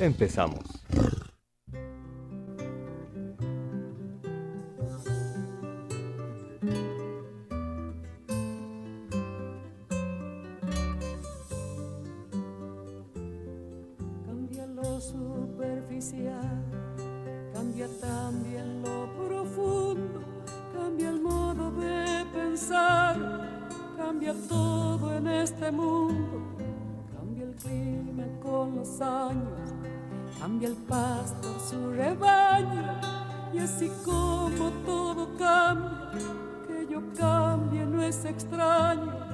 Empezamos. Cambia lo superficial, cambia también lo profundo, cambia el modo de pensar, cambia todo en este mundo, clima con los años, cambia el pastor su rebaño, y así como todo cambia, que yo cambie no es extraño.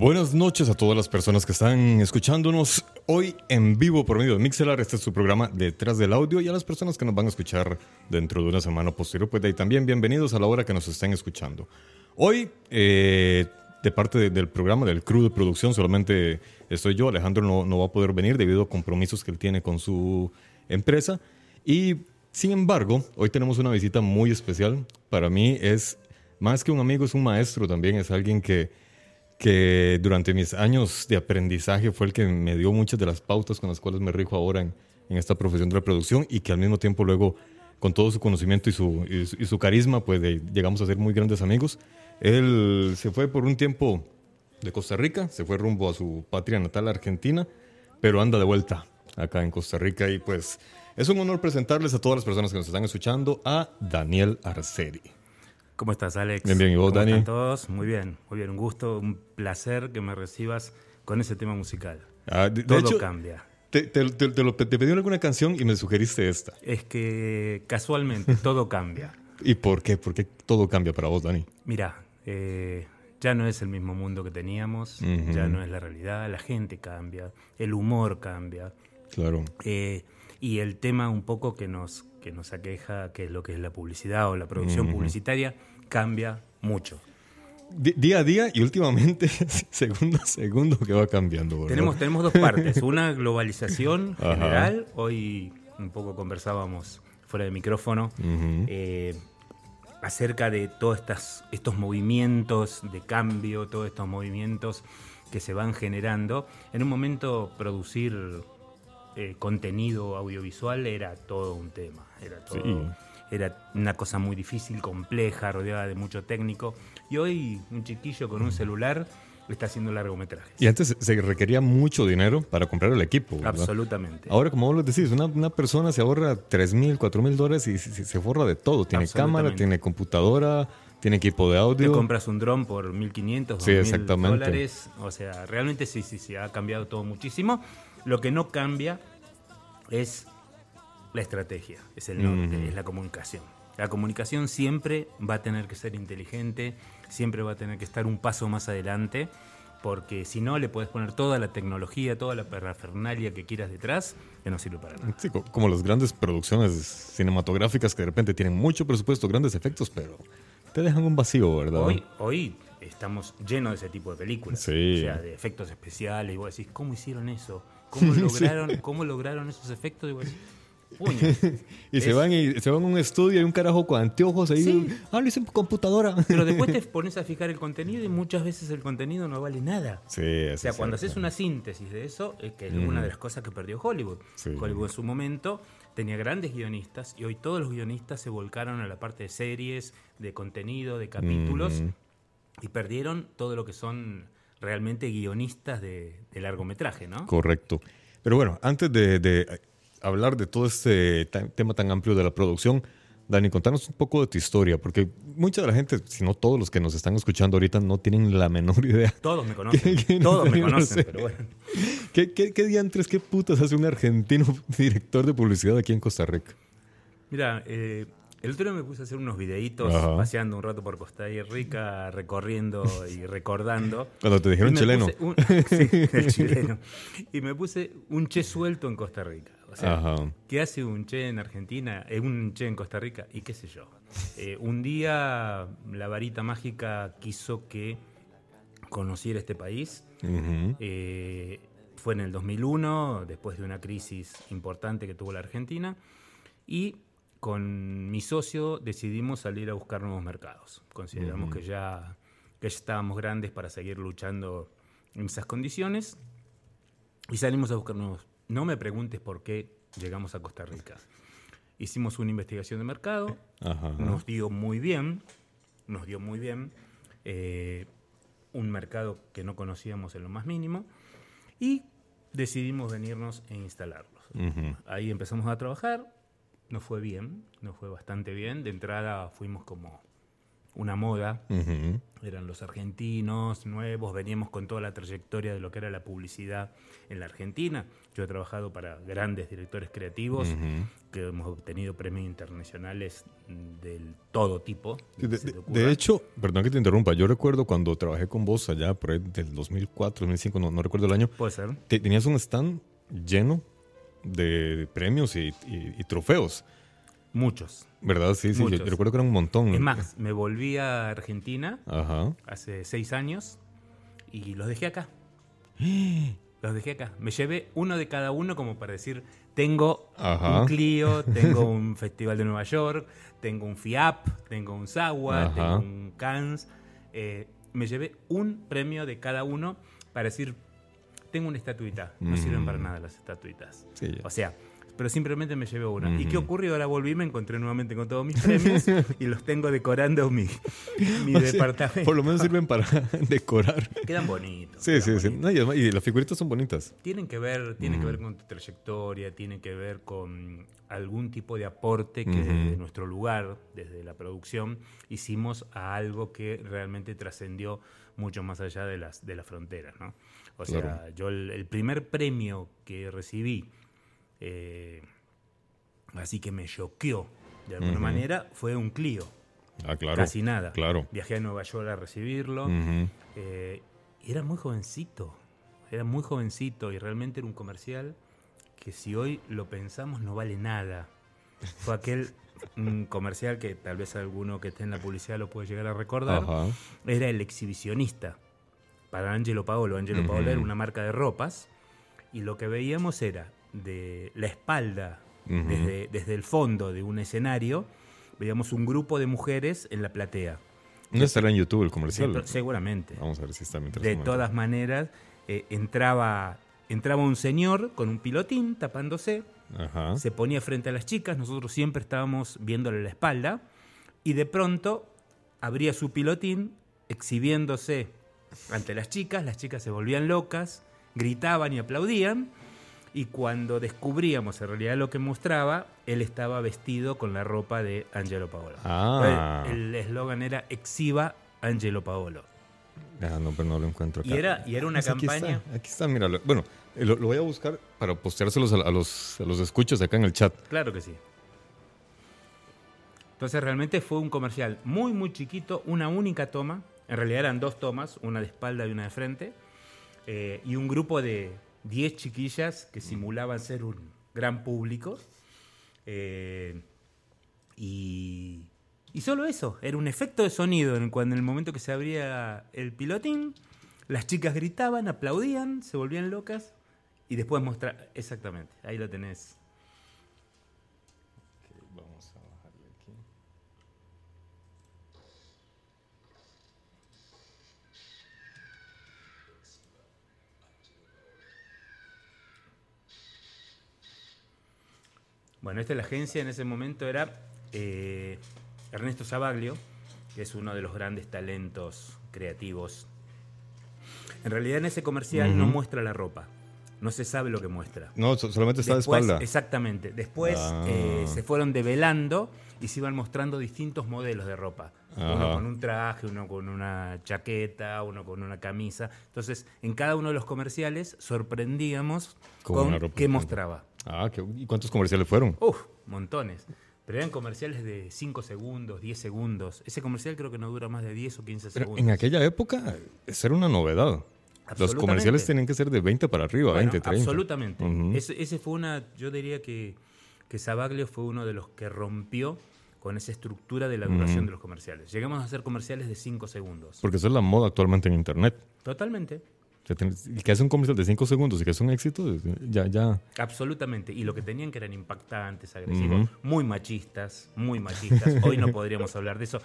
Buenas noches a todas las personas que están escuchándonos hoy en vivo por medio de Mixelar. Este es su programa Detrás del Audio. Y a las personas que nos van a escuchar dentro de una semana posterior, pues ahí también bienvenidos a la hora que nos estén escuchando. Hoy, eh, de parte de- del programa, del crew de producción, solamente estoy yo. Alejandro no, no va a poder venir debido a compromisos que él tiene con su empresa. Y sin embargo, hoy tenemos una visita muy especial. Para mí es más que un amigo, es un maestro también. Es alguien que que durante mis años de aprendizaje fue el que me dio muchas de las pautas con las cuales me rijo ahora en, esta profesión de la producción y que al mismo tiempo luego con todo su conocimiento y su, carisma pues llegamos a ser muy grandes amigos. Él se fue por un tiempo de Costa Rica, se fue rumbo a su patria natal Argentina, pero anda de vuelta acá en Costa Rica y pues es un honor presentarles a todas las personas que nos están escuchando a Daniel Arceri. ¿Cómo estás, Alex? Bien, bien. ¿Y vos, ¿Cómo Dani? están todos? Muy bien, muy bien. Un gusto, un placer que me recibas con ese tema musical. Ah, de- de Todo hecho, cambia. Te, te- te- te lo- te pedí alguna canción y me sugeriste esta. Es que casualmente todo cambia. ¿Y por qué? ¿Por qué todo cambia para vos, Dani? Mira, eh, ya no es el mismo mundo que teníamos, Ujú. ya no es la realidad, la gente cambia, el humor cambia. Claro. eh, y el tema un poco que nos, que nos aqueja, que es lo que es la publicidad o la producción publicitaria, cambia mucho. Día a día y últimamente, segundo a segundo, que va cambiando. ¿verdad? Tenemos, tenemos dos partes. Una globalización Ajá. general. Hoy un poco conversábamos fuera de micrófono eh, acerca de todos estas, estos movimientos de cambio, todos estos movimientos que se van generando. En un momento producir eh, contenido audiovisual era todo un tema. Era todo. Sí. Era una cosa muy difícil, compleja, rodeada de mucho técnico. Y hoy un chiquillo con un celular está haciendo largometrajes. Y antes se requería mucho dinero para comprar el equipo. ¿verdad? Absolutamente. Ahora, como vos lo decís, una, una persona se ahorra 3 mil, 4 mil dólares y se, se forra de todo. Tiene cámara, tiene computadora, tiene equipo de Te audio. compras un dron por 1.500, Sí, 2.000 exactamente. dólares. O sea, realmente sí, sí, sí, ha cambiado todo muchísimo. Lo que no cambia es la estrategia, es el norte, es la comunicación. La comunicación siempre va a tener que ser inteligente, siempre va a tener que estar un paso más adelante, porque si no le puedes poner toda la tecnología, toda la parafernalia que quieras detrás, que no sirve para nada. Sí, co- como las grandes producciones cinematográficas que de repente tienen mucho presupuesto, grandes efectos, pero te dejan un vacío, ¿verdad? Hoy, hoy estamos llenos de ese tipo de películas. Sí. O sea, de efectos especiales. Y vos decís, ¿cómo hicieron eso? ¿Cómo lograron, ¿cómo lograron esos efectos? Y vos decís, "Puño". y se van y se van a un estudio y un carajo con anteojos ahí. Sí. Ah, lo hice en computadora. Pero después te pones a fijar el contenido y muchas veces el contenido no vale nada. Sí, eso O sea, es cuando haces una síntesis de eso, es que es Mm. una de las cosas que perdió Hollywood. Sí. Hollywood en su momento tenía grandes guionistas y hoy todos los guionistas se volcaron a la parte de series, de contenido, de capítulos Mm. Y perdieron todo lo que son realmente guionistas de, de largometraje, ¿no? Correcto. Pero bueno, antes de, de, hablar de todo este tema tan amplio de la producción, Dani, contanos un poco de tu historia, porque mucha de la gente, si no todos los que nos están escuchando ahorita, no tienen la menor idea. Todos me conocen, ¿Qué- qué todos me no conocen, sé? pero bueno. ¿Qué, qué, qué diantres, qué putas hace un argentino director de publicidad aquí en Costa Rica? Mira, eh, el otro día me puse a hacer unos videitos Ajá. paseando un rato por Costa Rica, recorriendo y recordando. Cuando te dijeron chileno. un- sí, el chileno. Y me puse un che suelto en Costa Rica. O sea, Ajá. ¿qué hace un che en Argentina? Eh, un che en Costa Rica y qué sé yo. Eh, un día la varita mágica quiso que conociera este país. Eh, fue en el 2001, después de una crisis importante que tuvo la Argentina, y con mi socio decidimos salir a buscar nuevos mercados. Consideramos que, ya, que ya estábamos grandes para seguir luchando en esas condiciones y salimos a buscar nuevos. No me preguntes por qué llegamos a Costa Rica. Hicimos una investigación de mercado, Ajá. nos dio muy bien, nos dio muy bien, eh, un mercado que no conocíamos en lo más mínimo, y decidimos venirnos e instalarlos. Ujú. Ahí empezamos a trabajar, nos fue bien, nos fue bastante bien, de entrada fuimos como una moda, eran los argentinos nuevos, veníamos con toda la trayectoria de lo que era la publicidad en la Argentina. Yo he trabajado para grandes directores creativos que hemos obtenido premios internacionales del todo tipo. De, de- hecho, perdón que te interrumpa, yo recuerdo cuando trabajé con vos allá por ahí del 2004, 2005, no, no recuerdo el año, puede ser. te- tenías un stand lleno de premios y, y- y trofeos, Muchos. ¿verdad? Sí, sí, yo, Muchos. yo recuerdo que eran un montón. Es más, me volví a Argentina Ajá. hace seis años y los dejé acá. Los dejé acá. Me llevé uno de cada uno como para decir, tengo Ajá. un Clio, tengo un Festival de Nueva York, tengo un FIAP, tengo un SAWA, Ajá. tengo un Cannes. Eh, me llevé un premio de cada uno para decir, tengo una estatuita. No sirven para Mm. nada las estatuitas. Sí. O sea, pero simplemente me llevé una. ¿Y qué ocurrió? Ahora volví, me encontré nuevamente con todos mis premios y los tengo decorando mi, mi O sea, departamento. por lo menos sirven para decorar. Quedan bonitos. Sí, quedan sí, sí. bonitos. No, y, las figuritas son bonitas. Tienen que ver, tienen que ver con tu trayectoria, tienen que ver con algún tipo de aporte que Ujú. desde nuestro lugar, desde la producción, hicimos a algo que realmente trascendió mucho más allá de las, de las fronteras, ¿no? O sea, Claro. yo el, el primer premio que recibí, eh, así que me choqueó de alguna manera, fue un Clio. Ah, claro. Casi nada. Claro. Viajé a Nueva York a recibirlo. Ujú. Eh, y era muy jovencito, era muy jovencito y realmente era un comercial que si hoy lo pensamos no vale nada. Fue aquel mm, comercial que tal vez alguno que esté en la publicidad lo puede llegar a recordar. Ajá. Era el exhibicionista para Angelo Paolo. Angelo Ujú. Paolo era una marca de ropas y lo que veíamos era de la espalda, desde, desde el fondo de un escenario, veíamos un grupo de mujeres en la platea. No estará en YouTube el comercial. seguramente. Vamos a ver si está mientras De todas maneras, eh, entraba, entraba un señor con un pilotín tapándose, Ajá. se ponía frente a las chicas, nosotros siempre estábamos viéndole la espalda, y de pronto abría su pilotín exhibiéndose ante las chicas, las chicas se volvían locas, gritaban y aplaudían, y cuando descubríamos en realidad lo que mostraba, él estaba vestido con la ropa de Angelo Paolo. Ah. El eslogan era Exhiba Angelo Paolo. Ah, no, pero no lo encuentro acá. Y era, y era una Pues aquí campaña... está, Aquí está, míralo. Bueno, eh, lo, lo voy a buscar para posteárselos a, a los, a los escuchos acá en el chat. Claro que sí. Entonces realmente fue un comercial muy, muy chiquito, una única toma. En realidad eran dos tomas, una de espalda y una de frente. eh, y un grupo de 10 chiquillas que simulaban ser un gran público. eh, y, y solo eso, era un efecto de sonido. En, cuando en el momento que se abría el pilotín, las chicas gritaban, aplaudían, se volvían locas. Y después mostrar, exactamente, ahí lo tenés. Vamos a bajarle aquí. Bueno, esta es la agencia en ese momento era eh, Ernesto Sabaglio, que es uno de los grandes talentos creativos. En realidad en ese comercial no muestra la ropa, no se sabe lo que muestra. No, so- solamente está Después, de espalda. Exactamente. Después Ah. eh, se fueron develando y se iban mostrando distintos modelos de ropa. Uno con un traje, uno con una chaqueta, uno con una camisa. Entonces, en cada uno de los comerciales sorprendíamos Con qué mostraba. Ah, ¿qué- ¿y cuántos comerciales fueron? Uf, montones. Pero eran comerciales de 5 segundos, 10 segundos. Ese comercial creo que no dura más de 10 o 15 Pero segundos. en aquella época, eso era una novedad. Los comerciales tenían que ser de 20 para arriba, Bueno, 20, 30. Absolutamente. Ese, ese fue una, yo diría que, que Sabaglio fue uno de los que rompió con esa estructura de la duración de los comerciales. Llegamos a hacer comerciales de 5 segundos. Porque eso es la moda actualmente en Internet. Totalmente, El que hace un comercial de 5 segundos y que es un éxito, ya, ya. absolutamente. Y lo que tenían que eran impactantes, agresivos, muy machistas, muy machistas. Hoy no podríamos hablar de eso.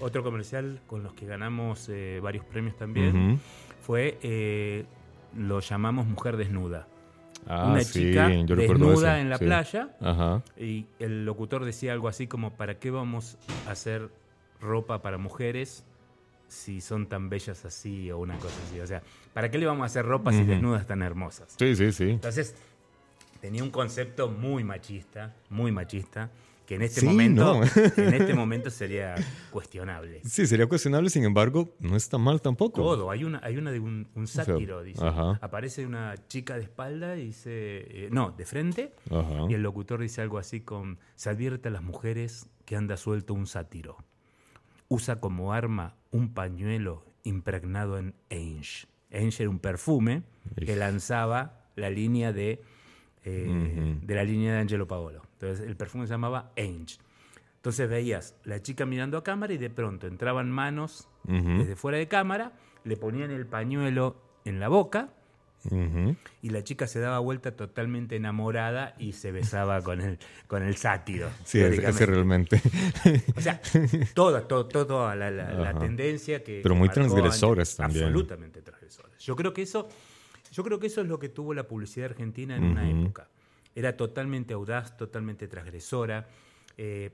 Otro comercial con los que ganamos eh, varios premios también fue, eh, lo llamamos Mujer Desnuda. Ah, Una sí, chica desnuda en la sí. playa Ajá. Y el locutor decía algo así como, ¿para qué vamos a hacer ropa para mujeres si son tan bellas así o una cosa así? O sea, ¿para qué le vamos a hacer ropa si Ujú. desnudas tan hermosas? Sí, sí, sí. Entonces, tenía un concepto muy machista, muy machista, que en este Sí, momento, no. en este momento sería cuestionable. Sí, sería cuestionable, sin embargo, no está mal tampoco. Todo, hay una, hay una de un, un sea, sátiro, dice. ajá. Aparece una chica de espalda y dice, eh, no, de frente, Ajá. y el locutor dice algo así con, se advierte a las mujeres que anda suelto un sátiro. Usa como arma un pañuelo impregnado en Ainge. Ainge era un perfume que lanzaba la línea de, eh, de la línea de Angelo Paolo. Entonces el perfume se llamaba Ainge. Entonces veías la chica mirando a cámara y de pronto entraban manos Ujú. desde fuera de cámara, le ponían el pañuelo en la boca Y la chica se daba vuelta totalmente enamorada y se besaba con el, con el sátiro. Sí, ese realmente. O sea, toda, to- toda la, la- tendencia que. Pero muy antes. también. Absolutamente transgresores. Yo creo que eso, yo creo que eso es lo que tuvo la publicidad argentina en una época. Era totalmente audaz, totalmente transgresora, eh,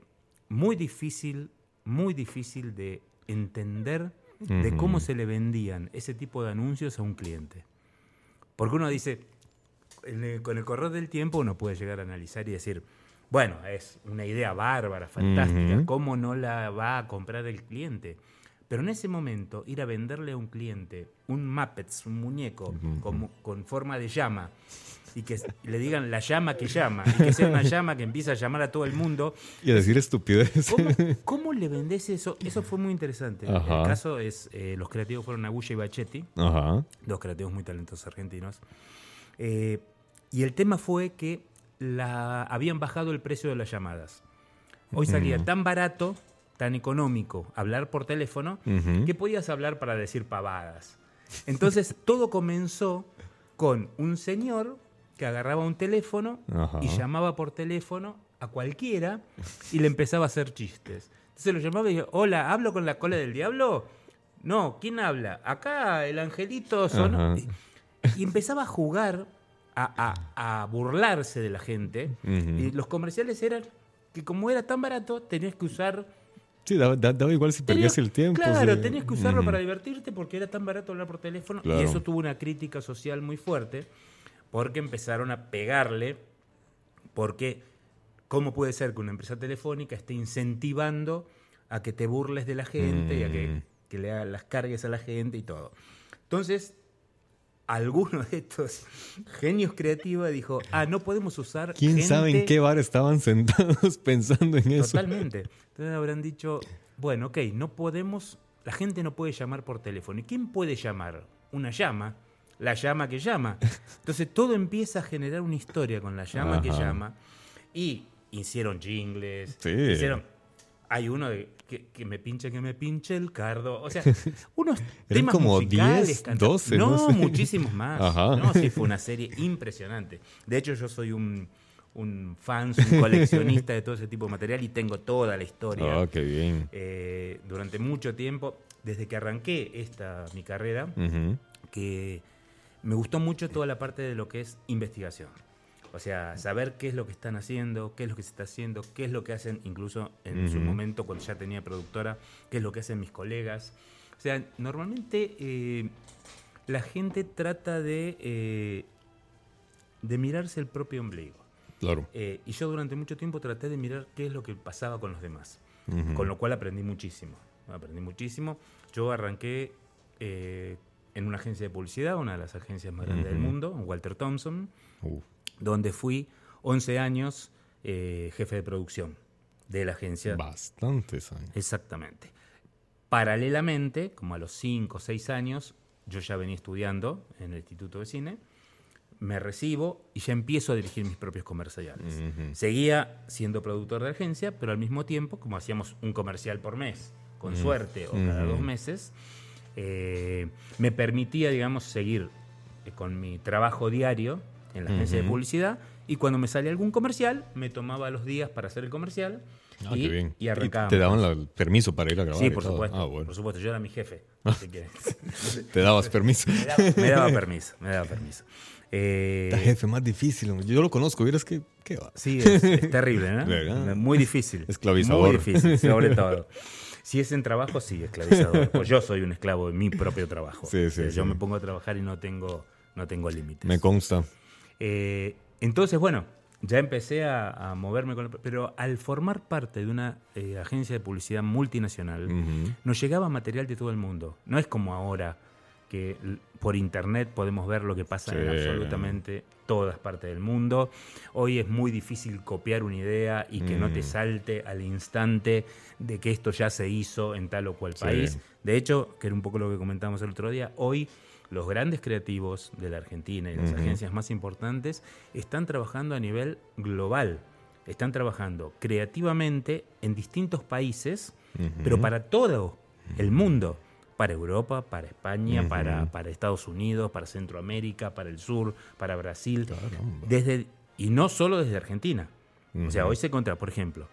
muy difícil, muy difícil de entender de cómo se le vendían ese tipo de anuncios a un cliente. Porque uno dice, el- con el correr del tiempo uno puede llegar a analizar y decir, bueno, es una idea bárbara, fantástica. ¿cómo no la va a comprar el cliente? Pero en ese momento, ir a venderle a un cliente un Muppets, un muñeco como- con forma de llama, y que le digan la llama que llama, y que sea una llama que empieza a llamar a todo el mundo, y a decir estupidez. ¿Cómo, cómo le vendés eso? Eso fue muy interesante. Ajá. El caso es, eh, los creativos fueron Agulla y Bachetti, Ajá. dos creativos muy talentosos argentinos. Eh, y el tema fue que la, habían bajado el precio de las llamadas. Hoy salía Mm. tan barato, tan económico hablar por teléfono, Ujú. que podías hablar para decir pavadas. Entonces todo comenzó con un señor que agarraba un teléfono y llamaba por teléfono a cualquiera y le empezaba a hacer chistes. Entonces lo llamaba y decía, hola, ¿hablo con la cola del diablo? No, ¿quién habla? Acá el angelito. Ajá. Y, y empezaba a jugar, a, a- a burlarse de la gente. Y los comerciales eran que como era tan barato, tenías que usar Sí, daba, da- daba igual si perdías el tiempo. Claro, tenías que usarlo para divertirte porque era tan barato hablar por teléfono Claro. y eso tuvo una crítica social muy fuerte porque empezaron a pegarle porque ¿cómo puede ser que una empresa telefónica esté incentivando a que te burles de la gente y a Mm. que, que le hagas las cargas a la gente y todo? Entonces, alguno de estos genios creativos dijo, ah, no podemos usar ¿Quién sabe en gente- qué bar estaban sentados pensando en eso? Totalmente. Entonces habrán dicho, bueno, ok, no podemos, la gente no puede llamar por teléfono. ¿Y quién puede llamar? Una llama, la llama que llama. Entonces todo empieza a generar una historia con la llama que llama. Y hicieron jingles, Sí. hicieron... Hay uno de que, que me pinche, que me pinche el cardo. O sea, unos temas como musicales. 10, canta- 12, no, no sé. muchísimos más. Ajá. No, sí, fue una serie impresionante. De hecho, yo soy un, un fan, un coleccionista de todo ese tipo de material y tengo toda la historia. Ah, qué bien. Eh, durante mucho tiempo, desde que arranqué esta mi carrera, que me gustó mucho toda la parte de lo que es investigación. O sea, saber qué es lo que están haciendo, qué es lo que se está haciendo, qué es lo que hacen, incluso en su Ujú. momento cuando ya tenía productora, qué es lo que hacen mis colegas. O sea, normalmente eh, la gente trata de, eh, de mirarse el propio ombligo. Claro. Eh, y yo durante mucho tiempo traté de mirar qué es lo que pasaba con los demás. Ujú. Con lo cual aprendí muchísimo. Aprendí muchísimo. Yo arranqué eh, en una agencia de publicidad, una de las agencias más grandes del Ujú. mundo, Walter Thompson, Uf. Donde fui 11 años eh, jefe de producción de la agencia. Bastantes años. Exactamente. Paralelamente, como a los 5 o 6 años, yo ya venía estudiando en el Instituto de Cine, me recibo y ya empiezo a dirigir mis propios comerciales. Seguía siendo productor de agencia, pero al mismo tiempo, como hacíamos un comercial por mes, con suerte, o cada dos meses, eh, me permitía, digamos, seguir eh, con mi trabajo diario en la agencia de Ujú. publicidad y cuando me salía algún comercial, me tomaba los días para hacer el comercial Ah, y, qué bien. y arrancábamos. te daban el permiso para ir a grabar. Sí, y por supuesto. Ah, bueno. Por supuesto, yo era mi jefe. Te dabas permiso. me, daba, me daba permiso, me daba permiso. Eh, jefe más difícil. Yo lo conozco. Vieras que. ¿Qué va? Sí, es, es terrible, ¿no? ¿Verdad? Muy difícil. Esclavizador. Muy difícil, sobre todo. Si es en trabajo, sí, esclavizador. Pues yo soy un esclavo de mi propio trabajo. Sí, sí, O sea, Yo sí. me pongo a trabajar y no tengo, no tengo límites. Me consta. Eh, entonces, bueno, ya empecé a, a moverme con... el- Pero al formar parte de una eh, agencia de publicidad multinacional, nos llegaba material de todo el mundo. No es como ahora que por internet podemos ver lo que pasa en absolutamente todas partes del mundo. Hoy es muy difícil copiar una idea y que no te Mm. salte al instante de que esto ya se hizo en tal o cual Sí. país. De hecho, que era un poco lo que comentábamos el otro día, hoy los grandes creativos de la Argentina y las agencias más importantes están trabajando a nivel global. Están trabajando creativamente en distintos países, pero para todo el mundo. Para Europa, para España, para, para Estados Unidos, para Centroamérica, para el sur, para Brasil. Caramba. Desde, y no solo desde Argentina. O sea, hoy se encuentra, por ejemplo,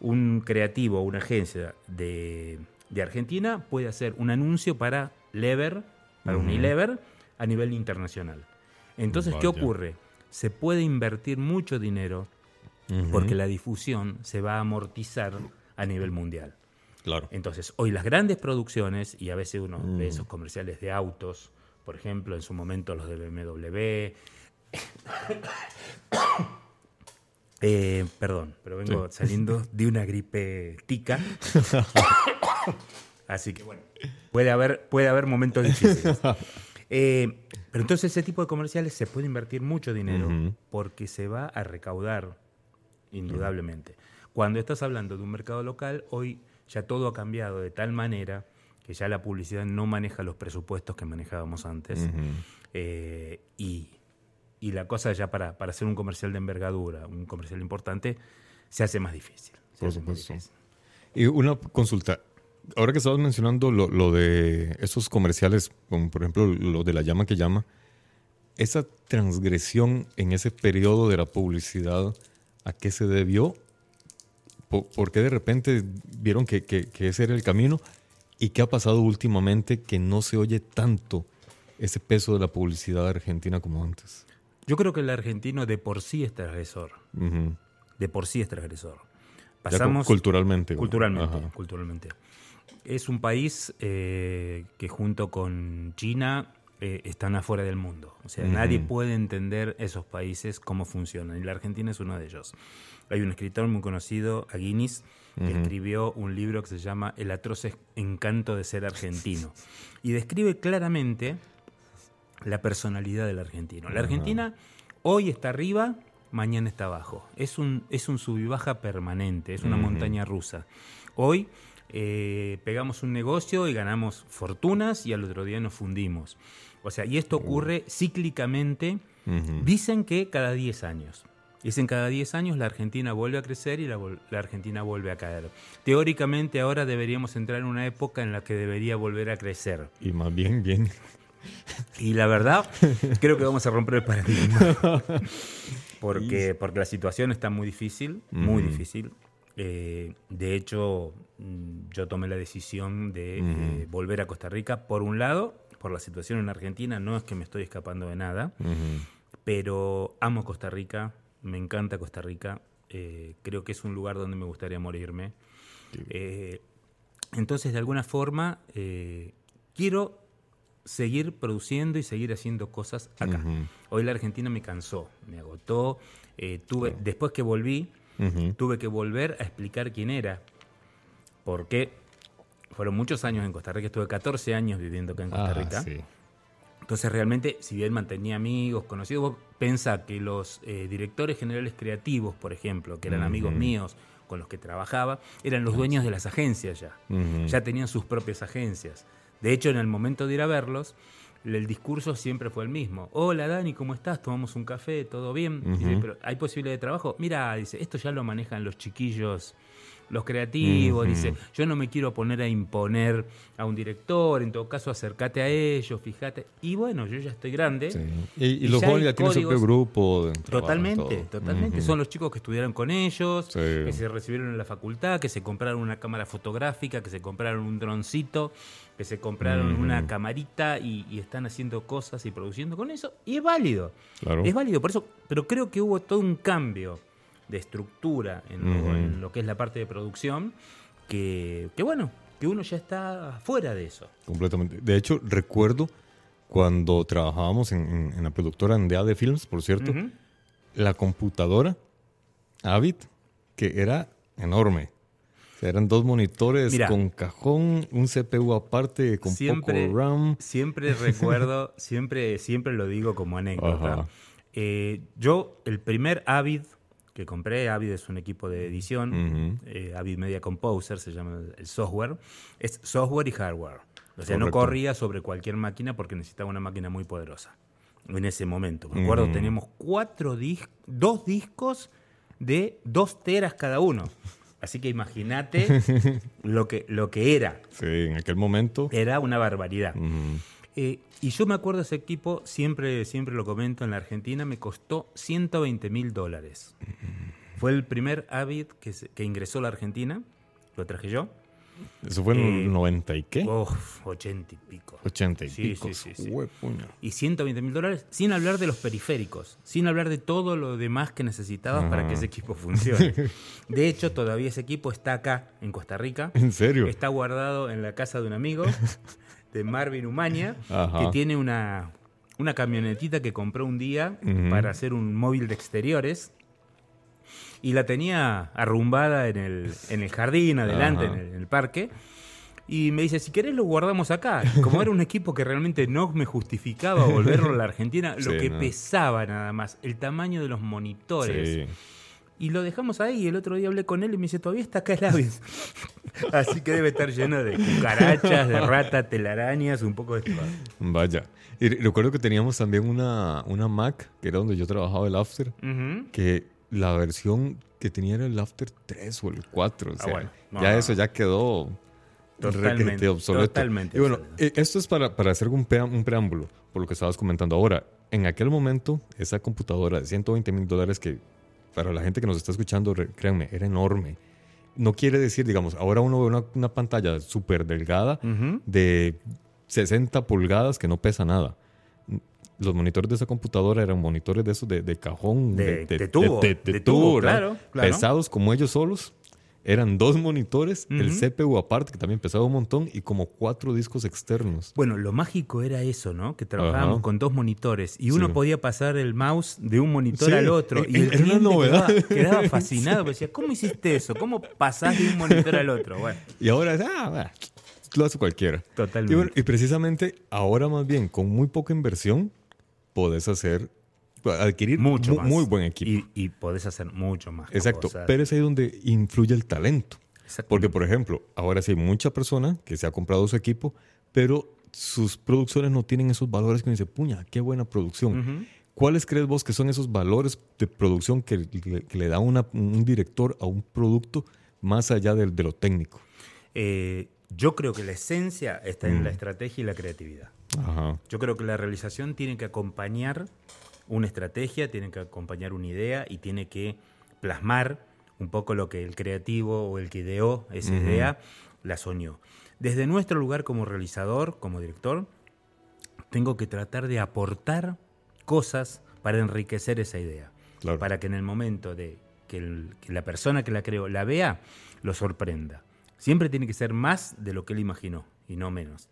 un creativo o una agencia de, de Argentina puede hacer un anuncio para Lever, para Ujú. Unilever, a nivel internacional. Entonces, ¿qué ocurre? Se puede invertir mucho dinero porque la difusión se va a amortizar a nivel mundial. Claro. Entonces, hoy las grandes producciones, y a veces uno Mm. ve esos comerciales de autos, por ejemplo, en su momento los de BMW. Eh, perdón, pero vengo saliendo de una gripe tica. Así que bueno, puede haber, puede haber momentos difíciles. Eh, pero entonces ese tipo de comerciales se puede invertir mucho dinero Ujú. porque se va a recaudar, indudablemente. Cuando estás hablando de un mercado local, hoy ya todo ha cambiado de tal manera que ya la publicidad no maneja los presupuestos que manejábamos antes. Ujú. Eh, y, y la cosa ya para, para hacer un comercial de envergadura, un comercial importante, se hace más difícil. Se Por hace más difícil. Y una consulta. Ahora que estabas mencionando lo, lo de esos comerciales, como por ejemplo lo de la llama que llama, esa transgresión en ese periodo de la publicidad, ¿a qué se debió? Po- ¿Por qué de repente vieron que, que- que ese era el camino? ¿Y qué ha pasado últimamente que no se oye tanto ese peso de la publicidad argentina como antes? Yo creo que el argentino de por sí es transgresor. Ujú. de por sí es transgresor. Pasamos culturalmente. ¿no? culturalmente, Ajá. culturalmente. Es un país eh, que junto con China eh, están afuera del mundo. O sea, nadie puede entender esos países cómo funcionan. Y la Argentina es uno de ellos. Hay un escritor muy conocido, Aguinis, que escribió un libro que se llama El atroz encanto de ser argentino. Y describe claramente la personalidad del argentino. La. Argentina hoy está arriba, mañana está abajo. Es un, es un sub y baja permanente, es una montaña rusa. Hoy eh, pegamos un negocio y ganamos fortunas y al otro día nos fundimos. O sea, y esto ocurre cíclicamente. Dicen que cada 10 años. Dicen cada 10 años la Argentina vuelve a crecer y la, Argentina vuelve a caer. Teóricamente ahora deberíamos entrar en una época en la que debería volver a crecer. Y más bien, bien. Y la verdad, creo que vamos a romper el paradigma. Porque, porque la situación está muy difícil, muy difícil. Eh, de hecho, mm, yo tomé la decisión de eh, volver a Costa Rica. Por un lado, por la situación en Argentina, no es que me estoy escapando de nada, pero amo Costa Rica, me encanta Costa Rica. eh, creo que es un lugar donde me gustaría morirme. Entonces, de alguna forma, quiero seguir produciendo y seguir haciendo cosas acá. Hoy la Argentina me cansó, me agotó. tuve, Después que volví, Tuve que volver a explicar quién era. Porque fueron muchos años en Costa Rica, estuve 14 años viviendo acá en Costa Ah, Rica. sí. Entonces realmente, si bien mantenía amigos, conocidos, vos pensá que los eh, directores generales creativos, por ejemplo, que eran amigos míos con los que trabajaba, eran los dueños de las agencias ya. Ya tenían sus propias agencias. De hecho, en el momento de ir a verlos, el discurso siempre fue el mismo. Hola Dani, ¿cómo estás? Tomamos un café, ¿todo bien? Dice, pero ¿hay posibilidad de trabajo? Mira, dice, esto ya lo manejan los chiquillos, los creativos. Dice, yo no me quiero poner a imponer a un director, en todo caso acércate a ellos, fíjate. Y bueno, yo ya estoy grande. Sí. Y, y Y los jóvenes ya tienen su propio grupo. Totalmente, totalmente. Son los chicos que estudiaron con ellos, Sí. que se recibieron en la facultad, que se compraron una cámara fotográfica, que se compraron un droncito, que se compraron una camarita y, y están haciendo cosas y produciendo con eso. Y es válido. Claro. Es válido, por eso, pero creo que hubo todo un cambio de estructura en lo, en que es la parte de producción, que, que bueno, que uno ya está fuera de eso. Completamente. De hecho, recuerdo cuando trabajábamos en, en- en la productora NDA de Films, por cierto, Ujú. la computadora Avid, que era enorme. O sea, eran dos monitores Mira. con cajón, un CPU aparte con siempre, poco RAM. Siempre recuerdo, siempre, siempre lo digo como anécdota. Eh, yo, el primer Avid que compré, Avid es un equipo de edición, eh, Avid Media Composer se llama el- software, es software y hardware. O sea, no corría sobre cualquier máquina porque necesitaba una máquina muy poderosa en ese momento. Me acuerdo, Ujú. teníamos cuatro dis- dos discos de dos teras cada uno. Así que imagínate lo que, lo que era. Sí, en aquel momento. Era una barbaridad. ujú. Eh, y yo me acuerdo ese equipo, siempre, siempre lo comento, en la Argentina me costó 120 mil dólares. Fue el primer Avid que, se- que ingresó a la Argentina, lo traje yo. Eso fue en Eh, el 90 y qué? Uf, 80 y pico. 80 y Sí, pico. sí, sí. Y 120 mil dólares, sin hablar de los periféricos, sin hablar de todo lo demás que necesitabas para que ese equipo funcione. De hecho, todavía ese equipo está acá, en Costa Rica. ¿En serio? Está guardado en la casa de un amigo, de Marvin Umaña, Ajá. que tiene una, una camionetita que compró un día para hacer un móvil de exteriores. Y la tenía arrumbada en el, en el jardín, adelante, en el, en el parque. Y me dice, si querés lo guardamos acá. Como era un equipo que realmente no me justificaba volverlo a la Argentina, lo Sí, que no. pesaba nada más, el tamaño de los monitores. Sí. Y lo dejamos ahí. Y el otro día hablé con él y me dice, todavía está acá el Avis. Así que debe estar lleno de cucarachas, de ratas, telarañas, un poco de todo. Vaya. Y re- recuerdo que teníamos también una, una Mac, que era donde yo trabajaba el After, que la versión que tenía era el After 3 o el 4. O Ah, sea, bueno. No, ya no, eso ya quedó Totalmente, obsoleto. totalmente Y bueno, obsoleto. eh, esto es para, para hacer un preámbulo, por lo que estabas comentando ahora. En aquel momento, esa computadora de 120 mil dólares que para la gente que nos está escuchando, créanme, era enorme. No quiere decir, digamos, ahora uno ve una, una pantalla súper delgada Ujú. de 60 pulgadas que no pesa nada. Los monitores de esa computadora eran monitores de esos de, de cajón, De- de tubo, de- tubo, tubo, ¿verdad? claro, claro. pesados como ellos solos. Eran dos monitores, el Ujú. CPU aparte, que también pesaba un montón, y como cuatro discos externos. Bueno, lo mágico era eso, ¿no? Que trabajábamos Ajá. con dos monitores y uno Sí. podía pasar el mouse de un monitor Sí, al otro. Y el era una cliente novedad. Quedaba, quedaba fascinado. porque Decía, ¿cómo hiciste eso? ¿Cómo pasás de un monitor al otro? Bueno, Y ahora es, ah, bah, lo hace cualquiera. Totalmente. Y, bueno, y precisamente ahora más bien, con muy poca inversión, podés hacer, adquirir mucho mu- más. muy buen equipo. Y, y podés hacer mucho más. Exacto, cosas. pero es ahí donde influye el talento. Porque, por ejemplo, ahora sí hay mucha persona que se ha comprado su equipo, pero sus producciones no tienen esos valores que uno dice, puña, qué buena producción. ¿Cuáles crees vos que son esos valores de producción que, le- que le da una- un director a un producto más allá de, de lo técnico? Eh, yo creo que la esencia está Mm. en la estrategia y la creatividad. Ajá. Yo creo que la realización tiene que acompañar una estrategia, tiene que acompañar una idea y tiene que plasmar un poco lo que el creativo o el que ideó esa idea la soñó. Desde nuestro lugar como realizador, como director, tengo que tratar de aportar cosas para enriquecer esa idea. Claro. Para que en el momento de que, el- que la persona que la creó la vea, lo sorprenda. Siempre tiene que ser más de lo que él imaginó y no menos.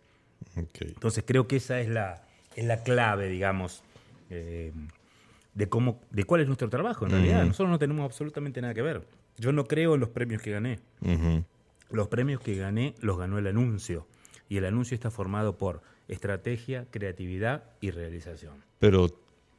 Entonces creo que esa es la, es la clave, digamos, eh, de cómo, de cuál es nuestro trabajo. En realidad, nosotros no tenemos absolutamente nada que ver. Yo no creo en los premios que gané. Los premios que gané los ganó el anuncio. Y el anuncio está formado por estrategia, creatividad y realización. Pero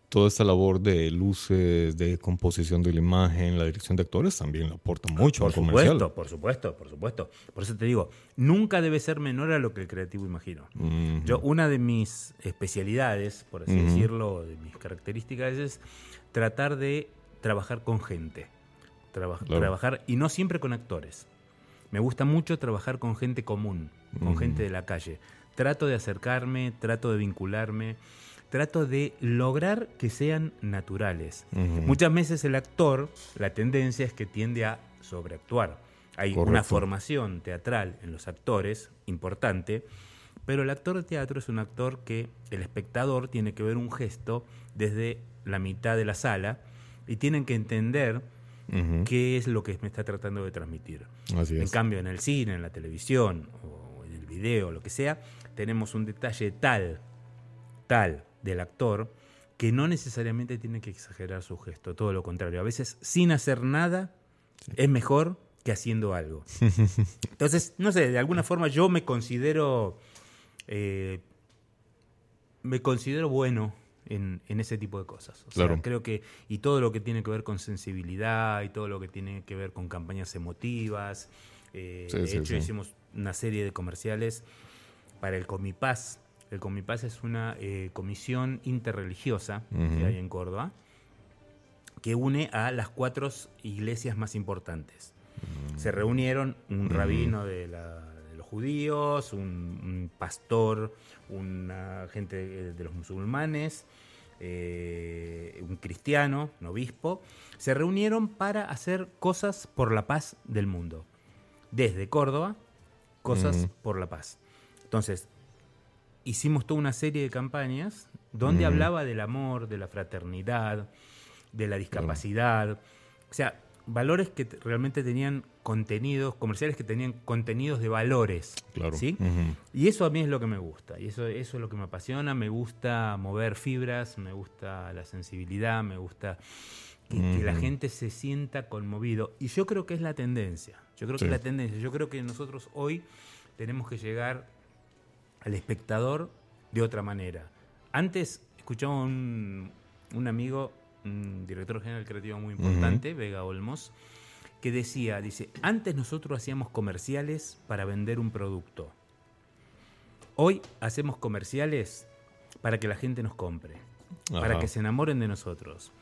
toda esta labor de luces, de composición de la imagen, la dirección de actores también le aporta mucho Por al comercial. supuesto, por supuesto, por supuesto. Por eso te digo, nunca debe ser menor a lo que el creativo imaginó. Ujú. Yo, una de mis especialidades, por así Ujú. decirlo, de mis características es tratar de trabajar con gente. Traba- Claro. Trabajar, y no siempre con actores. Me gusta mucho trabajar con gente común, con gente de la calle. Trato de acercarme, trato de vincularme, trato de lograr que sean naturales. Muchas veces el actor, la tendencia es que tiende a sobreactuar. Hay una formación teatral en los actores importante, pero el actor de teatro es un actor que el espectador tiene que ver un gesto desde la mitad de la sala y tienen que entender qué es lo que me está tratando de transmitir. Así En cambio, en el cine, en la televisión o en el video, lo que sea, tenemos un detalle tal, tal del actor que no necesariamente tiene que exagerar su gesto, todo lo contrario. A veces sin hacer nada es mejor que haciendo algo. Entonces, no sé, de alguna forma yo me considero eh, me considero bueno en, en ese tipo de cosas. O sea, Claro. creo que, y todo lo que tiene que ver con sensibilidad y todo lo que tiene que ver con campañas emotivas. eh, Sí, de hecho, sí. hicimos una serie de comerciales para el Comipaz. El Comipaz es una eh, comisión interreligiosa que hay en Córdoba que une a las cuatro iglesias más importantes. Se reunieron un rabino de, la- de los judíos, un, un pastor, una gente de, de los musulmanes, eh, un cristiano, un obispo. Se reunieron para hacer cosas por la paz del mundo. Desde Córdoba, cosas por la paz. Entonces, hicimos toda una serie de campañas donde hablaba del amor, de la fraternidad, de la discapacidad. O sea, valores que realmente tenían contenidos, comerciales que tenían contenidos de valores. Claro. ¿sí? Y eso a mí es lo que me gusta, y eso, eso es lo que me apasiona, me gusta mover fibras, me gusta la sensibilidad, me gusta que, que la gente se sienta conmovido. Y yo creo que es la tendencia, yo creo Sí. que es la tendencia, yo creo que nosotros hoy tenemos que llegar al espectador de otra manera. Antes escuchaba un, un amigo, un director general creativo muy importante, Vega Olmos, que decía, dice, antes nosotros hacíamos comerciales para vender un producto. Hoy hacemos comerciales para que la gente nos compre, para que se enamoren de nosotros.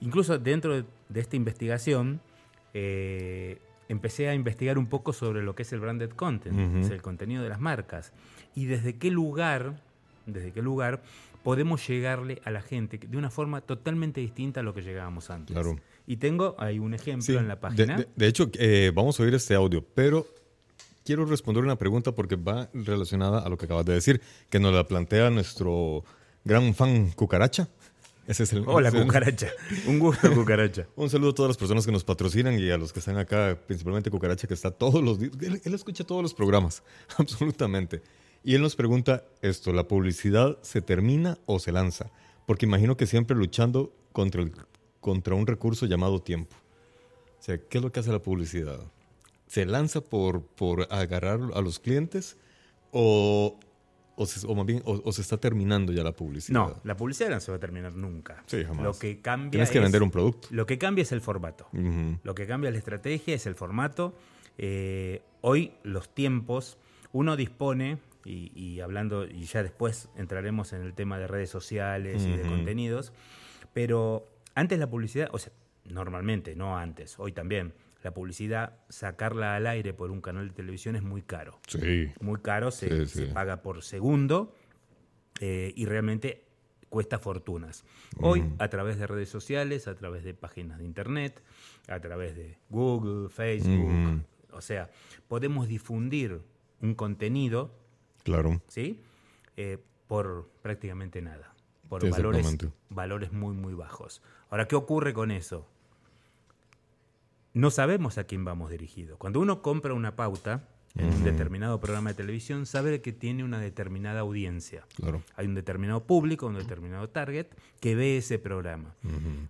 Incluso dentro de, de esta investigación, eh, empecé a investigar un poco sobre lo que es el branded content, Ujú. es el contenido de las marcas, y desde qué lugar, desde qué lugar podemos llegarle a la gente de una forma totalmente distinta a lo que llegábamos antes. Claro. Y tengo ahí un ejemplo Sí, en la de- página. De, de hecho, eh, vamos a oír este audio, pero quiero responder una pregunta porque va relacionada a lo que acabas de decir, que nos la plantea nuestro gran fan Cucaracha. Ese es el, Hola, ese es cucaracha. Un gusto, cucaracha. Un saludo a todas las personas que nos patrocinan y a los que están acá, principalmente Cucaracha, que está todos los días. Él, él escucha todos los programas, absolutamente. Y él nos pregunta esto: ¿la publicidad se termina o se lanza? Porque imagino que siempre luchando contra, el- contra un recurso llamado tiempo. O sea, ¿qué es lo que hace la publicidad? ¿Se lanza por, por agarrar a los clientes o, o, se, o más bien, o- o se está terminando ya la publicidad? No, la publicidad no se va a terminar nunca. Sí, jamás. Lo que cambia Tienes que es- vender un producto. Lo que cambia es el formato. Lo que cambia es la estrategia, es el formato. Eh, hoy los tiempos, uno dispone, y, y hablando, y ya después entraremos en el tema de redes sociales y de contenidos, pero antes la publicidad, o sea, normalmente, no antes, hoy también, la publicidad, sacarla al aire por un canal de televisión es muy caro. Sí. Muy caro, se, Sí, sí. se paga por segundo eh, y realmente cuesta fortunas. Hoy, a través de redes sociales, a través de páginas de internet, a través de Google, Facebook, o sea, podemos difundir un contenido, Claro. ¿sí? Eh, por prácticamente nada, por valores, valores muy, muy bajos. Ahora, ¿qué ocurre con eso? No sabemos a quién vamos dirigido. Cuando uno compra una pauta en un determinado programa de televisión, sabe que tiene una determinada audiencia. Claro. Hay un determinado público, un determinado target que ve ese programa.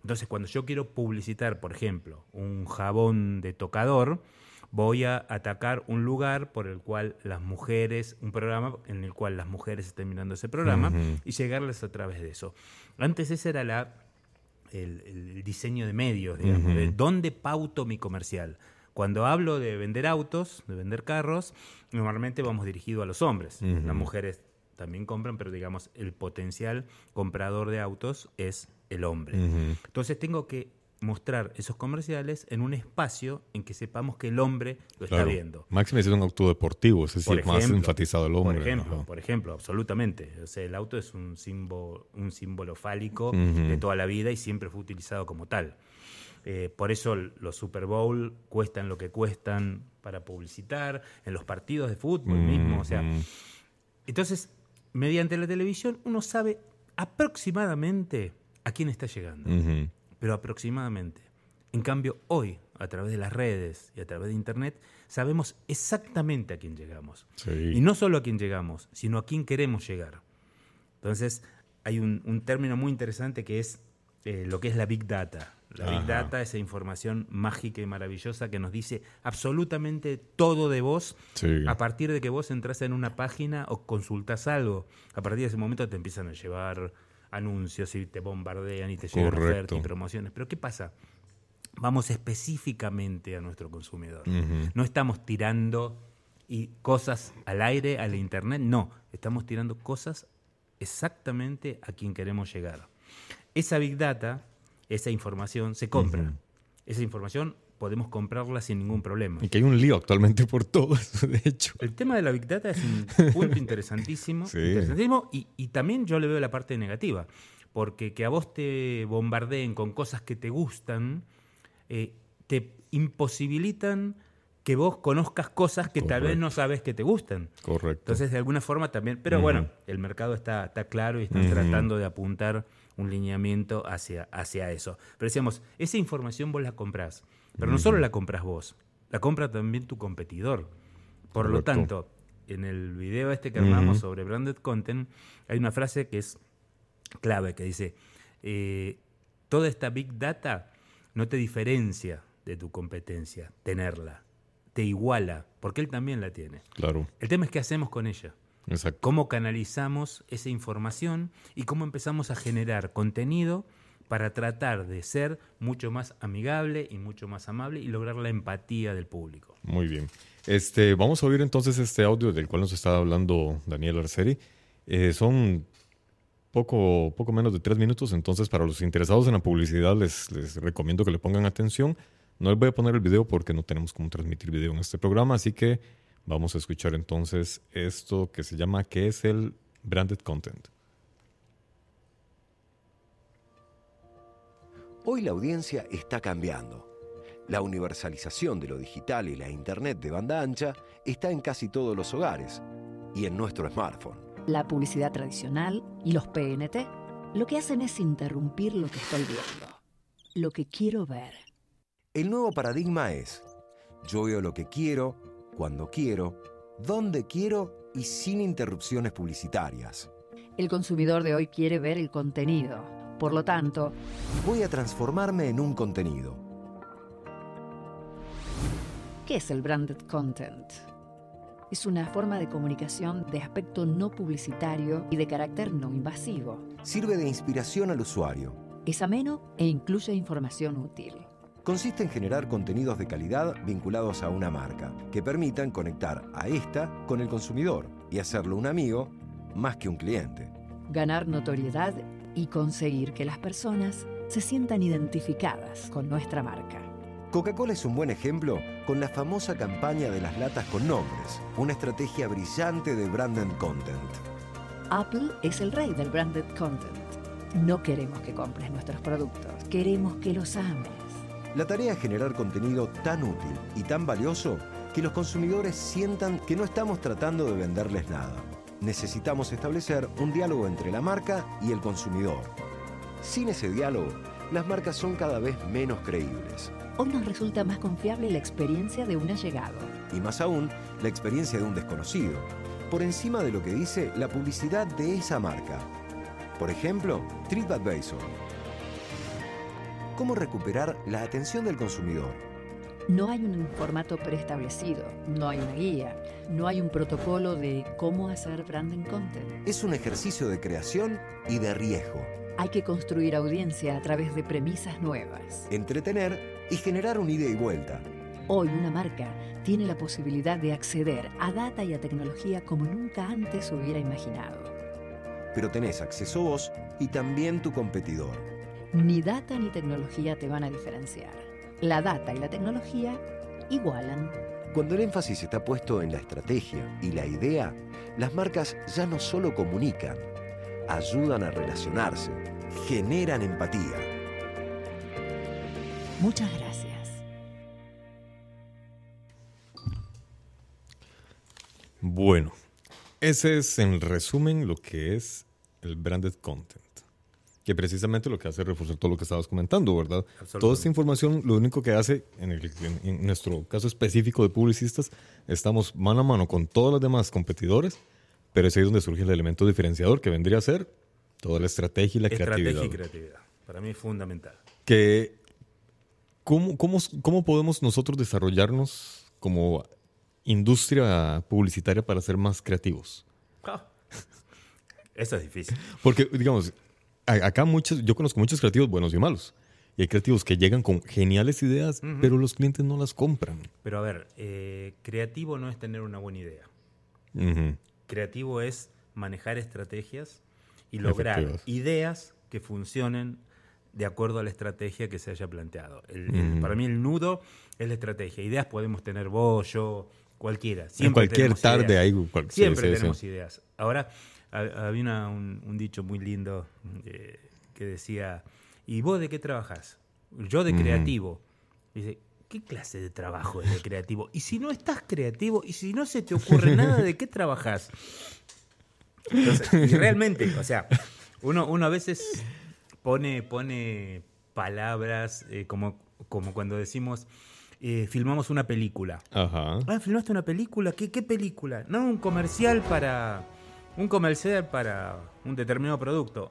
Entonces, cuando yo quiero publicitar, por ejemplo, un jabón de tocador, voy a atacar un lugar por el cual las mujeres, un programa en el cual las mujeres estén mirando ese programa y llegarles a través de eso. Antes ese era la, el, el diseño de medios, digamos, de dónde pauto mi comercial. Cuando hablo de vender autos, de vender carros, normalmente vamos dirigido a los hombres. Las mujeres también compran, pero digamos, el potencial comprador de autos es el hombre. Entonces tengo que mostrar esos comerciales en un espacio en que sepamos que el hombre lo está viendo. Máxime es un auto deportivo, es decir, más enfatizado el hombre. Por ejemplo, ajá. por ejemplo, absolutamente. O sea, el auto es un símbolo, un símbolo fálico de toda la vida y siempre fue utilizado como tal. Eh, por eso los Super Bowl cuestan lo que cuestan para publicitar, en los partidos de fútbol mismo. O sea, entonces, mediante la televisión uno sabe aproximadamente a quién está llegando Ujú. Pero aproximadamente. En cambio, hoy, a través de las redes y a través de Internet, sabemos exactamente a quién llegamos. Sí. Y no solo a quién llegamos, sino a quién queremos llegar. Entonces, hay un, un término muy interesante que es eh, lo que es la Big Data. La Big. Data, esa información mágica y maravillosa que nos dice absolutamente todo de vos Sí. a partir de que vos entras en una página o consultas algo. A partir de ese momento te empiezan a llevar anuncios y te bombardean y te llegan Correcto. ofertas y promociones. Pero ¿qué pasa? Vamos específicamente a nuestro consumidor. No estamos tirando y cosas al aire, a la internet, no. Estamos tirando cosas exactamente a quien queremos llegar. Esa Big Data, esa información se compra. Esa información podemos comprarla sin ningún problema. Y que hay un lío actualmente por todo eso, de hecho. El tema de la Big Data es un punto interesantísimo, Sí. interesantísimo y, y también yo le veo la parte negativa, porque que a vos te bombardeen con cosas que te gustan, eh, te imposibilitan que vos conozcas cosas que tal vez no sabes que te gustan. Correcto. Entonces, de alguna forma también, pero bueno, el mercado está, está claro y están Ujú. tratando de apuntar un lineamiento hacia, hacia eso. Pero decíamos, esa información vos la comprás, pero no solo la compras vos, la compra también tu competidor. Por lo tanto, en el video este que armamos sobre branded content, hay una frase que es clave, que dice, eh, toda esta big data no te diferencia de tu competencia, tenerla, te iguala, porque él también la tiene. Claro. El tema es qué hacemos con ella, Exacto. cómo canalizamos esa información y cómo empezamos a generar contenido para tratar de ser mucho más amigable y mucho más amable y lograr la empatía del público. Muy bien. Este, vamos a oír entonces este audio del cual nos está hablando Daniel Arceri. Eh, son poco, poco menos de tres minutos, entonces para los interesados en la publicidad les, recomiendo que le pongan atención. No les voy a poner el video porque no tenemos cómo transmitir video en este programa, así que vamos a escuchar entonces esto que se llama ¿Qué es el branded content? Hoy la audiencia está cambiando. La universalización de lo digital y la Internet de banda ancha está en casi todos los hogares y en nuestro smartphone. la publicidad tradicional y los PNT Lo que hacen es interrumpir lo que estoy viendo, lo que quiero ver. El nuevo paradigma es, yo veo lo que quiero, cuando quiero, dónde quiero y sin interrupciones publicitarias. El consumidor de hoy quiere ver el contenido. Por lo tanto, Voy a transformarme en un contenido. ¿qué es el branded content? Es una forma de comunicación de aspecto no publicitario y de carácter no invasivo. Sirve de inspiración al usuario. Es ameno e incluye información útil. Consiste en generar contenidos de calidad vinculados a una marca, que permitan conectar a esta con el consumidor y hacerlo un amigo más que un cliente. Ganar notoriedad y conseguir que las personas se sientan identificadas con nuestra marca. Coca-Cola es un buen ejemplo con la famosa campaña de las latas con nombres, una estrategia brillante de branded content. Apple es el rey del branded content. No queremos que compres nuestros productos, queremos que los ames. La tarea es generar contenido tan útil y tan valioso que los consumidores sientan que no estamos tratando de venderles nada. Necesitamos establecer un diálogo entre la marca y el consumidor. Sin ese diálogo, las marcas son cada vez menos creíbles. Hoy nos resulta más confiable la experiencia de un allegado. Y más aún, la experiencia de un desconocido, por encima de lo que dice la publicidad de esa marca. Por ejemplo, TripAdvisor. ¿Cómo recuperar la atención del consumidor? No hay un formato preestablecido, no hay una guía, no hay un protocolo de cómo hacer branding content. Es un ejercicio de creación y de riesgo. Hay que construir audiencia a través de premisas nuevas. Entretener y generar un ida y vuelta. Hoy una marca tiene la posibilidad de acceder a data y a tecnología como nunca antes hubiera imaginado. Pero tenés acceso vos y también tu competidor. Ni data ni tecnología te van a diferenciar. La data y la tecnología igualan. Cuando el énfasis está puesto en la estrategia y la idea, las marcas ya no solo comunican, ayudan a relacionarse, generan empatía. Muchas gracias. Bueno, ese es en resumen lo que es el branded content. Que precisamente lo que hace es reforzar todo lo que estabas comentando, ¿verdad? Toda esta información lo único que hace, en, el- en- nuestro caso específico de publicistas, estamos mano a mano con todos los demás competidores, pero es ahí donde surge el elemento diferenciador que vendría a ser toda la estrategia y la Estrategia creatividad. y creatividad. Para mí es fundamental. que ¿cómo, cómo, cómo podemos nosotros desarrollarnos como industria publicitaria para ser más creativos? Ah. Eso es difícil. Porque, digamos, acá muchos, yo conozco muchos creativos buenos y malos. Y hay creativos que llegan con geniales ideas, pero los clientes no las compran. Pero a ver, eh, creativo no es tener una buena idea. Ujú. Creativo es manejar estrategias y lograr Efectivas. ideas que funcionen de acuerdo a la estrategia que se haya planteado. El- el- Ujú. para mí el nudo es la estrategia. Ideas podemos tener vos, yo, cualquiera. En Siempre cualquier tenemos tarde ideas. hay cual- sí, Siempre sí, sí. tenemos ideas. Ahora, había una- un, un dicho muy lindo eh, que decía, ¿y vos de qué trabajas? Yo de creativo. Dice, ¿qué clase de trabajo es de creativo? Y si no estás creativo, y si no se te ocurre nada, ¿de qué trabajas? Entonces, y realmente, o sea, uno, uno a veces pone, pone palabras eh, como, como cuando decimos, eh, filmamos una película. Ajá. Ah, ¿filmaste una película? ¿Qué, qué película? No, un comercial para. Un comercial para un determinado producto.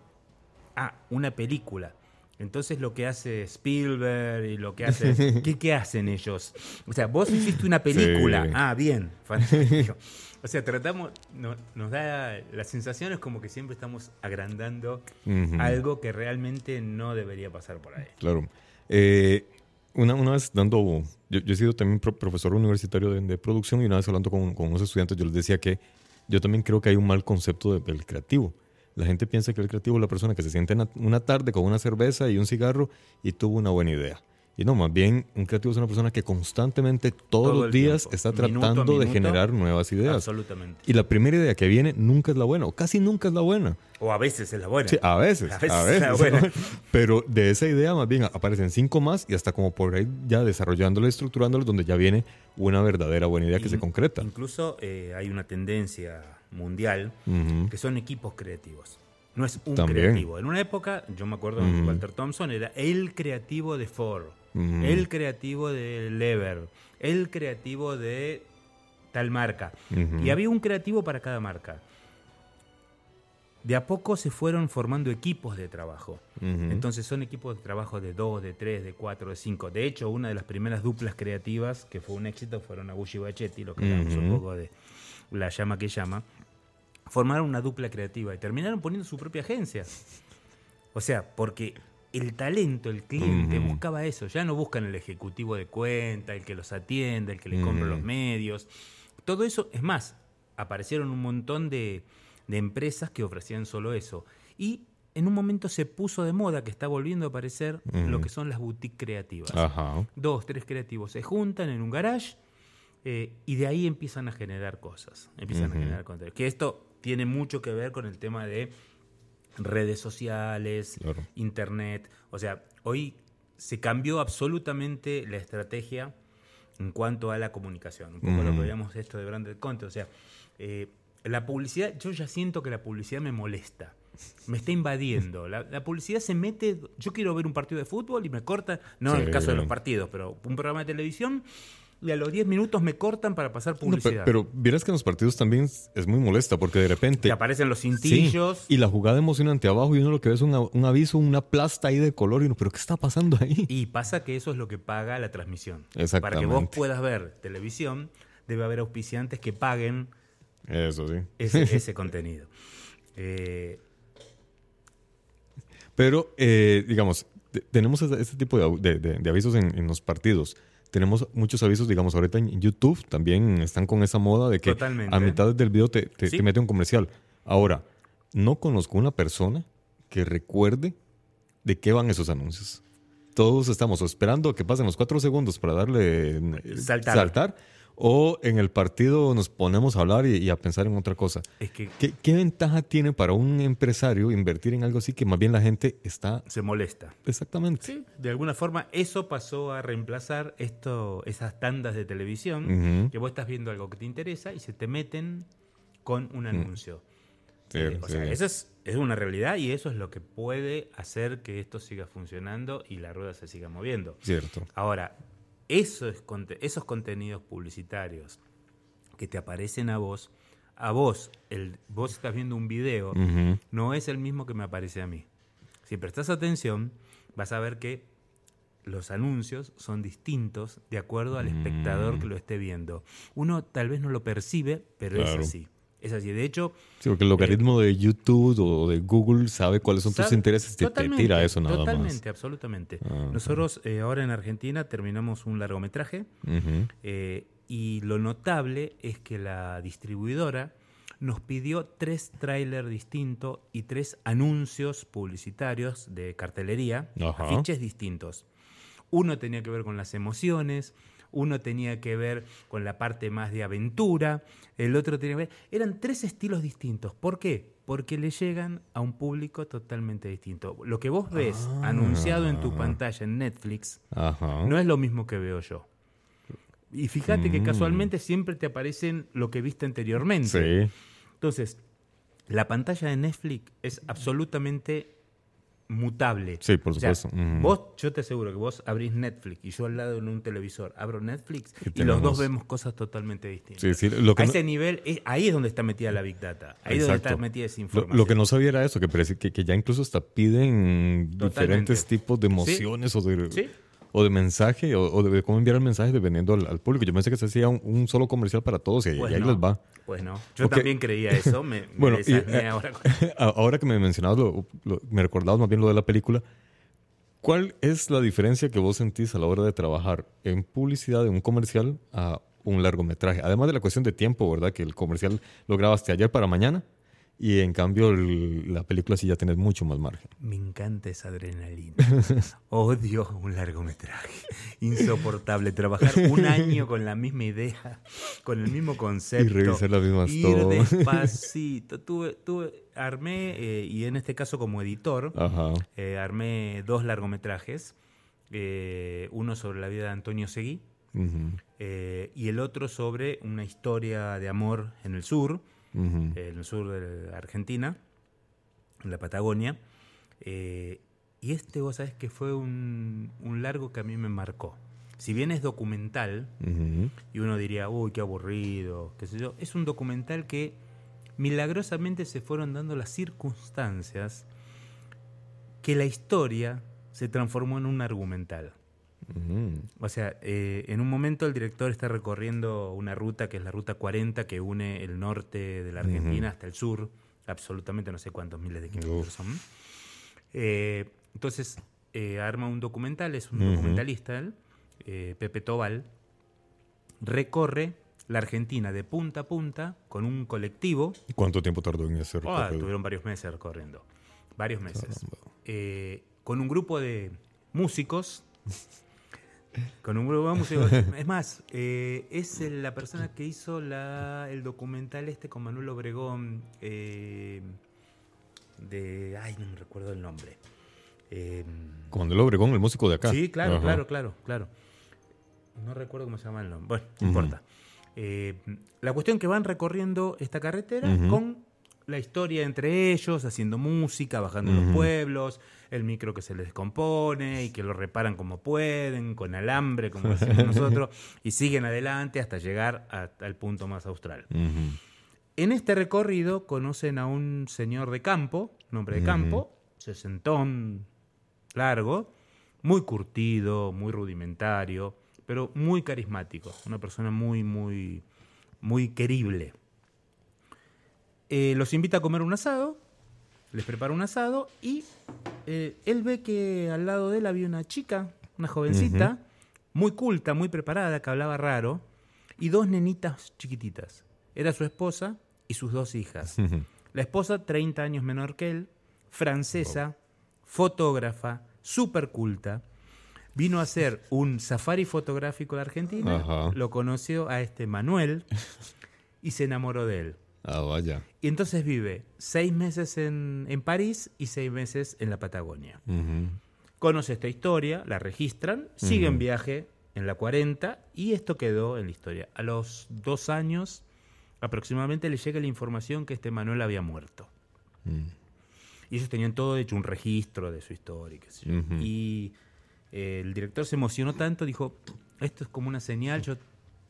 Ah, una película. Entonces lo que hace Spielberg y lo que hace. ¿Qué, qué hacen ellos? O sea, vos hiciste una película. Sí. Ah, bien. Fantástico. O sea, tratamos. no- nos da. La sensación es como que siempre estamos agrandando algo que realmente no debería pasar por ahí. Claro. Eh, una, una vez dando, yo, yo he sido también pro- profesor universitario de, de producción y una vez hablando con, con unos estudiantes yo les decía que yo también creo que hay un mal concepto de- del creativo. La gente piensa que el creativo es la persona que se siente una tarde con una cerveza y un cigarro y tuvo una buena idea. Y no, más bien un creativo es una persona que constantemente todos Todo los días tiempo, está minuto tratando de minuto, generar nuevas ideas. Absolutamente. Y la primera idea que viene nunca es la buena, o casi nunca es la buena. O a veces es la buena. Sí, a veces, A a veces veces. está buena. Pero de esa idea más bien aparecen cinco más y hasta como por ahí ya desarrollándola estructurándola donde ya viene una verdadera buena idea que se In- concreta. Incluso eh, hay una tendencia mundial Ujú. que son equipos creativos. No es un También. creativo. En una época, yo me acuerdo que Ujú. Walter Thompson era el creativo de Ford, El creativo de Lever, el creativo de tal marca. Y había un creativo para cada marca. De a poco se fueron formando equipos de trabajo. Entonces son equipos de trabajo de dos, de tres, de cuatro, de cinco. De hecho, una de las primeras duplas creativas que fue un éxito fueron Agushi y Bachetti, lo que hablamos un poco de La llama que llama. Formaron una dupla creativa y terminaron poniendo su propia agencia. O sea, porque el talento, el cliente buscaba eso. Ya no buscan el ejecutivo de cuenta, el que los atiende, el que les compra los medios. Todo eso, es más, aparecieron un montón de, de empresas que ofrecían solo eso. Y en un momento se puso de moda, que está volviendo a aparecer, lo que son las boutiques creativas. Ajá. Dos, tres creativos se juntan en un garage eh, y de ahí empiezan a generar cosas. Empiezan a generar contenido. Que esto tiene mucho que ver con el tema de redes sociales, Claro. internet. O sea, hoy se cambió absolutamente la estrategia en cuanto a la comunicación. Un poco lo que veíamos esto de branded content. O sea, eh, la publicidad, yo ya siento que la publicidad me molesta. Me está invadiendo. La, la publicidad se mete. Yo quiero ver un partido de fútbol y me corta. No en el caso de los partidos, pero un programa de televisión y a los 10 minutos me cortan para pasar publicidad. pe- pero vieras que en los partidos también es muy molesta porque de repente... Te aparecen los Sí, cintillos. y la jugada emocionante abajo y uno lo que ve es una- un aviso, una plasta ahí de color y uno, pero ¿qué está pasando ahí? Y pasa que eso es lo que paga la transmisión. Para que Exactamente. vos puedas ver televisión, debe haber auspiciantes que paguen Eso sí. ese, ese contenido. Eh, Pero, eh, digamos, te- tenemos este, tipo de, de- de- de avisos en, en los partidos. Tenemos muchos avisos, digamos, ahorita en YouTube también están con esa moda de que Totalmente. a mitad del video te, te- Sí. te mete un comercial. Ahora, no conozco una persona que recuerde de qué van esos anuncios. Todos estamos esperando a que pasen los cuatro segundos para darle eh, Saltar. O en el partido nos ponemos a hablar y, y a pensar en otra cosa. es que ¿Qué, qué ventaja tiene para un empresario invertir en algo así que más bien la gente está se molesta. exactamente? Sí, de alguna forma eso pasó a reemplazar esto, esas tandas de televisión, que vos estás viendo algo que te interesa y se te meten con un anuncio. Sí, Eh, o sí. sea, eso es, es una realidad y eso es lo que puede hacer que esto siga funcionando y la rueda se siga moviendo. Cierto. Ahora, esos, esos contenidos publicitarios que te aparecen a vos, a vos, el, vos estás viendo un video, no es el mismo que me aparece a mí. Si prestas atención, vas a ver que los anuncios son distintos de acuerdo al espectador que lo esté viendo. Uno tal vez no lo percibe, pero Claro. es así. Es así. De hecho, Sí, porque el logaritmo de YouTube o de Google sabe cuáles son tus intereses y te, totalmente, tira eso nada Totalmente, absolutamente. Ajá. Nosotros eh, ahora en Argentina terminamos un largometraje más. Eh, y lo notable es que la distribuidora nos pidió tres trailers distintos y tres anuncios publicitarios de cartelería, Ajá. afiches distintos. Uno tenía que ver con las emociones, uno tenía que ver con la parte más de aventura, el otro tenía que ver... Eran tres estilos distintos. ¿Por qué? Porque le llegan a un público totalmente distinto. Lo que vos ves Ah. anunciado en tu pantalla en Netflix Ajá. no es lo mismo que veo yo. Y fíjate que Mm. casualmente siempre te aparecen lo que viste anteriormente. Sí. Entonces, la pantalla de Netflix es absolutamente mutable. Sí, por O sea, supuesto. Vos, yo te aseguro que vos abrís Netflix y yo al lado en un televisor abro Netflix Y los dos vemos cosas totalmente distintas. Sí, sí, lo que a no- ese nivel, es- ahí es donde está metida la Big Data. Ahí es donde está metida esa información. lo que no sabía era eso, que, parece que, que ya incluso hasta piden Totalmente. diferentes tipos de emociones o, de, Sí. O de mensaje o, o de cómo enviar el mensaje dependiendo al, al público. Yo pensé que se hacía un, un solo comercial para todos y, Pues ahí no. les va. Pues no. Yo también creía eso. Me, me Bueno, y, eh, Ahora que me mencionabas, lo- lo- me recordabas más bien lo de la película. ¿Cuál es la diferencia que vos sentís a la hora de trabajar en publicidad de un comercial a un largometraje? Además de la cuestión de tiempo, ¿verdad? Que el comercial lo grabaste ayer para mañana y en cambio el- la película sí ya tenés mucho más margen. Me encanta esa adrenalina. Odio un largometraje. Insoportable. Trabajar un año con la misma idea, con el mismo concepto. Y revisar las mismas Ir todo. despacito. Tuve, tuve, armé, eh, y en este caso como editor, eh, armé dos largometrajes. eh, uno sobre la vida de Antonio Seguí y el otro sobre una historia de amor en el sur ujú. en el sur de Argentina. en la Patagonia. Eh, y este, vos sabés que fue un, un largo que a mí me marcó. Si bien es documental, y uno diría, uy, qué aburrido, qué sé yo, es un documental que milagrosamente se fueron dando las circunstancias que la historia se transformó en un argumental. O sea, eh, en un momento el director está recorriendo una ruta que es la ruta 40 que une el norte de la Argentina hasta el sur, absolutamente no sé cuántos miles de kilómetros Uf. son. Eh, entonces, eh, arma un documental, es un documentalista, él, Pepe Tobal, recorre la Argentina de punta a punta con un colectivo ¿Cuánto tiempo tardó en Ah, recorrido? tuvieron varios meses recorriendo. Varios meses. Con un grupo de músicos. Con un grupo de músicos. Es más, eh, es la persona que hizo la, el documental este con Manuel Obregón. eh, de. Ay, no me recuerdo el nombre. Eh, Cuando el Obregón, el músico de acá. Sí, claro, Ajá. claro, claro, claro. No recuerdo cómo se llama el nombre. Bueno, no importa. Eh, la cuestión que van recorriendo esta carretera con la historia entre ellos, haciendo música, bajando Ujú. los pueblos, el micro que se les descompone y que lo reparan como pueden, con alambre, como decimos nosotros, y siguen adelante hasta llegar a- al punto más austral. En este recorrido conocen a un señor de campo, nombre de campo, sesentón, largo, muy curtido, muy rudimentario, pero muy carismático, una persona muy, muy, muy querible. Eh, los invita a comer un asado, les prepara un asado y eh, él ve que al lado de él había una chica, una jovencita, muy culta, muy preparada, que hablaba raro, y dos nenitas chiquititas. Era su esposa y sus dos hijas. La esposa, 30 años menor que él, francesa, fotógrafa, súper culta. Vino a hacer un safari fotográfico de Argentina, lo conoció a este Manuel y se enamoró de él. Ah, vaya. Y entonces vive seis meses en, en París y seis meses en la Patagonia. Conoce esta historia, la registran, sigue en Ujú. viaje en la 40 y esto quedó en la historia. A los dos años aproximadamente le llega la información que este Manuel había muerto. Mm. Y ellos tenían todo hecho un registro de su historia. y qué sé yo. Y eh, el director se emocionó tanto, dijo, esto es como una señal, yo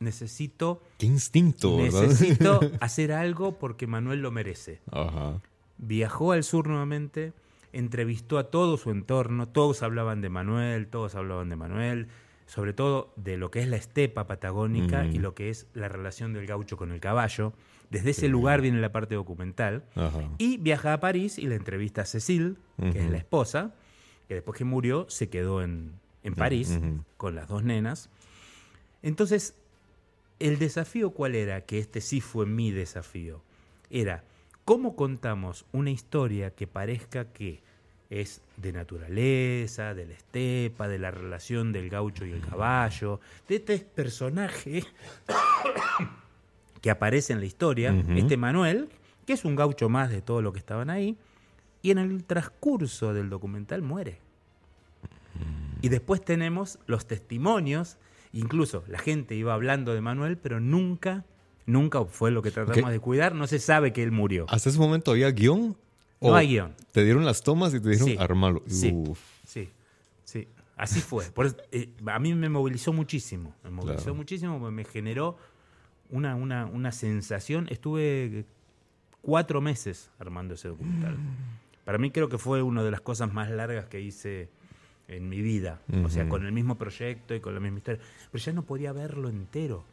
necesito, Qué instinto, ¿verdad? necesito hacer algo porque Manuel lo merece. Ajá. Viajó al sur nuevamente, entrevistó a todo su entorno, todos hablaban de Manuel, todos hablaban de Manuel, sobre todo de lo que es la estepa patagónica y lo que es la relación del gaucho con el caballo. Desde ese lugar viene la parte documental. Ajá. Y viaja a París y la entrevista a Cecile, que es la esposa, que después que murió se quedó en, en París con las dos nenas. Entonces, el desafío cuál era, que este sí fue mi desafío, era cómo contamos una historia que parezca que es de naturaleza, de la estepa, de la relación del gaucho y el caballo, de este personaje que aparece en la historia, este Manuel, que es un gaucho más de todo lo que estaban ahí, y en el transcurso del documental muere. Y después tenemos los testimonios, incluso la gente iba hablando de Manuel, pero nunca, nunca fue lo que tratamos de cuidar, no se sabe que él murió. ¿Hasta ese momento había guion? No ¿O hay guion. Te dieron las tomas y te dijeron Sí. armalo. Sí. Sí, sí, así fue. Por eso, eh, a mí me movilizó muchísimo, me movilizó Claro. muchísimo, porque me generó una, una, una sensación. Estuve cuatro meses armando ese documental. Para mí creo que fue una de las cosas más largas que hice en mi vida. O sea, con el mismo proyecto y con la misma historia. Pero ya no podía verlo entero.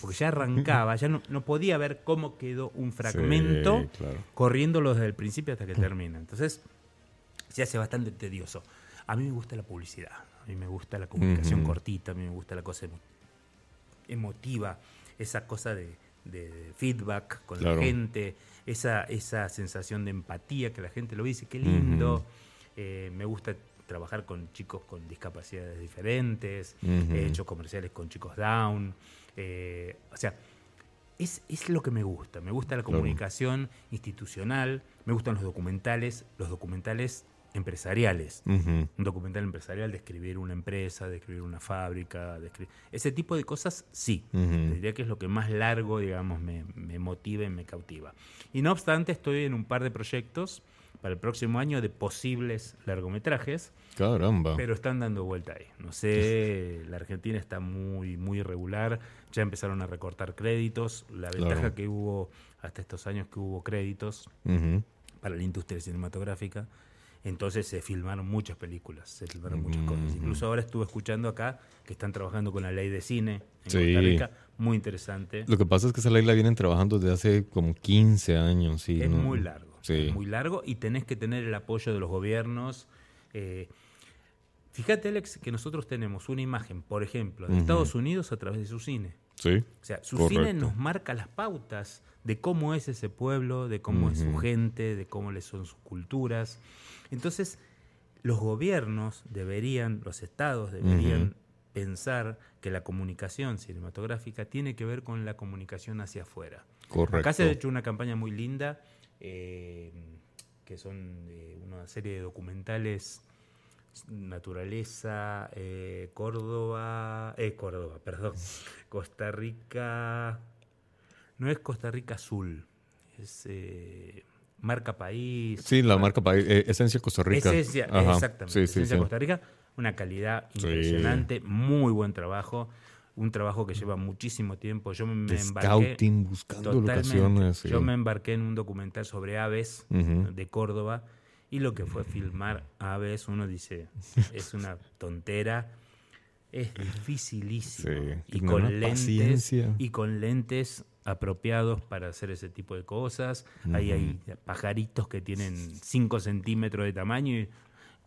Porque ya arrancaba, ya no, no podía ver cómo quedó un fragmento Sí, claro. corriéndolo desde el principio hasta que termina. Entonces, se hace bastante tedioso. A mí me gusta la publicidad, a mí me gusta la comunicación cortita, a mí me gusta la cosa emo- emotiva, esa cosa de, de feedback con Claro. la gente, esa, esa sensación de empatía que la gente lo dice, qué lindo. Eh, me gusta trabajar con chicos con discapacidades diferentes, Ujú. he hecho comerciales con chicos down. eh, o sea, es, es lo que me gusta. Me gusta la Claro. comunicación institucional, me gustan los documentales, los documentales empresariales. Un documental empresarial de escribir una empresa, de escribir una fábrica, de escribir... Ese tipo de cosas, sí. Diría que es lo que más largo, digamos, me, me motiva y me cautiva. Y no obstante, estoy en un par de proyectos para el próximo año de posibles largometrajes, Caramba. pero están dando vuelta ahí. No sé, la Argentina está muy, muy irregular, ya empezaron a recortar créditos, la ventaja Claro. que hubo hasta estos años que hubo créditos Ujú. para la industria cinematográfica. Entonces se filmaron muchas películas, se filmaron muchas Mm. cosas. Incluso ahora estuve escuchando acá que están trabajando con la ley de cine en Sí. Costa Rica. Muy interesante. Lo que pasa es que esa ley la vienen trabajando desde hace como 15 años. Sí, es ¿no? muy largo. Sí. Es muy largo y tenés que tener el apoyo de los gobiernos. eh, fíjate, Alex, que nosotros tenemos una imagen, por ejemplo, de. Estados Unidos a través de su cine. Sí. O sea, su Correcto. cine nos marca las pautas de cómo es ese pueblo, de cómo es su gente, de cómo les son sus culturas. Entonces, los gobiernos deberían, los estados deberían pensar que la comunicación cinematográfica tiene que ver con la comunicación hacia afuera. Correcto. Acá se ha hecho una campaña muy linda, eh, que son eh, una serie de documentales, naturaleza, eh, Córdoba, eh, Córdoba, perdón, Costa Rica, no es Costa Rica Azul, es eh, Marca País. Sí, la marca país, eh, Esencia Costa Rica. Esencia, Ajá. exactamente. Sí, sí, Esencia sí. Costa Rica, una calidad impresionante, muy buen trabajo, un trabajo que lleva muchísimo tiempo. Yo me, De embarqué scouting, buscando locaciones. sí. Yo me embarqué en un documental sobre aves de Córdoba y lo que fue filmar aves, uno dice, es una tontera. Es dificilísimo. Sí, y con lentes paciencia. y con lentes apropiados para hacer ese tipo de cosas. Ahí hay pajaritos que tienen 5 centímetros de tamaño y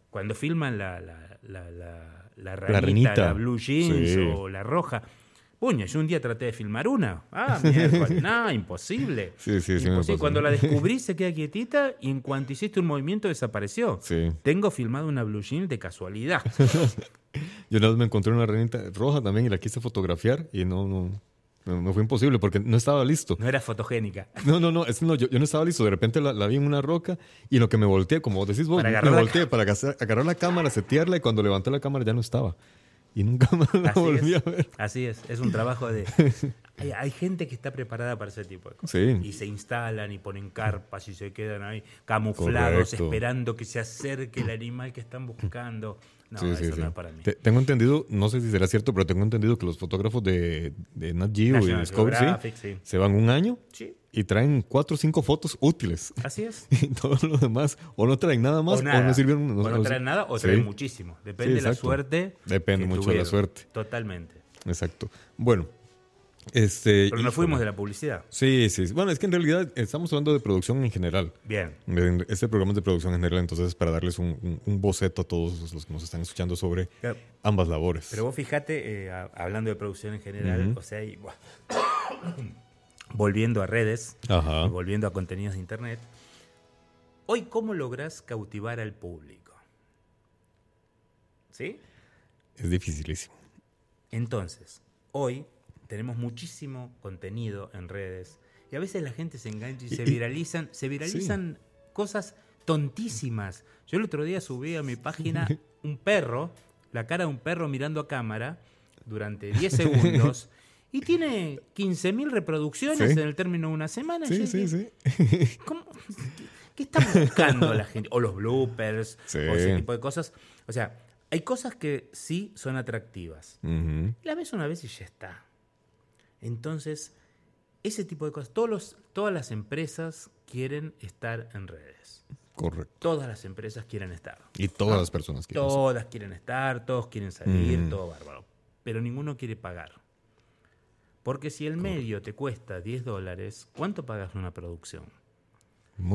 cuando filman la, la, la, la, la ranita, la, blue jeans Sí. o la roja. Puño, yo un día traté de filmar una. Ah, miércoles. no, imposible. Sí, sí, sí Imposible. pasó. Cuando la descubrí se queda quietita y en cuanto hiciste un movimiento desapareció. Sí. Tengo filmado una blue jean de casualidad. Yo una vez me encontré una ranita roja también y la quise fotografiar y no, no, no, no fue imposible porque no estaba listo. No era fotogénica. No, no, no, es no, yo, yo no estaba listo. De repente la, la vi en una roca y en lo que me volteé, como decís vos, Para me volteé para agarrar agarrar la cámara, setearla y cuando levanté la cámara ya no estaba. Y nunca más la Así volví es. a ver. Así es, es un trabajo de... Hay, hay gente que está preparada para ese tipo de cosas. Sí. Y se instalan y ponen carpas y se quedan ahí camuflados Correcto. esperando que se acerque el animal que están buscando. No, Sí, sí, eso sí. no es para mí. Te- tengo entendido, no sé si será cierto, pero tengo entendido que los fotógrafos de, de Nat Geo y National Discovery sí, Geographic, sí. se van un año Sí, y traen cuatro o cinco fotos útiles. así es. Y todo lo demás, o no traen nada más, o o, nada. no sirvieron. O no traen nada o Sí. traen muchísimo. Depende de la suerte. Depende mucho de la tuvieron. suerte. Totalmente. Exacto. Bueno, este. Pero nos híjole. fuimos de la publicidad. Sí, sí. Bueno, es que en realidad estamos hablando de producción en general. Bien. En- Este programa es de producción en general, entonces para darles un, un- un boceto a todos los que nos están escuchando sobre Claro. ambas labores. Pero vos fijate, eh, hablando de producción en general, o sea, y, volviendo a redes, Ajá. y volviendo a contenidos de internet, hoy cómo lográs cautivar al público. ¿Sí? Es dificilísimo. Entonces, hoy tenemos muchísimo contenido en redes y a veces la gente se engancha y, se y- viralizan, se viralizan cosas tontísimas. Yo el otro día subí a mi página un perro, la cara de un perro mirando a cámara durante 10 segundos y tiene 15.000 reproducciones Sí. en el término de una semana. Sí, sí, sí. ¿Cómo? ¿Qué está buscando la gente? O los bloopers, Sí. o ese tipo de cosas. O sea, hay cosas que sí son atractivas. La ves una vez y ya está. Entonces, ese tipo de cosas, todos los, todas las empresas quieren estar en redes. Correcto. Todas las empresas quieren estar. Y todas las personas que Todas quieren estar, todos quieren salir, Mm. todo bárbaro. Pero ninguno quiere pagar. Porque si el medio te cuesta 10 dólares, ¿cuánto pagas una producción?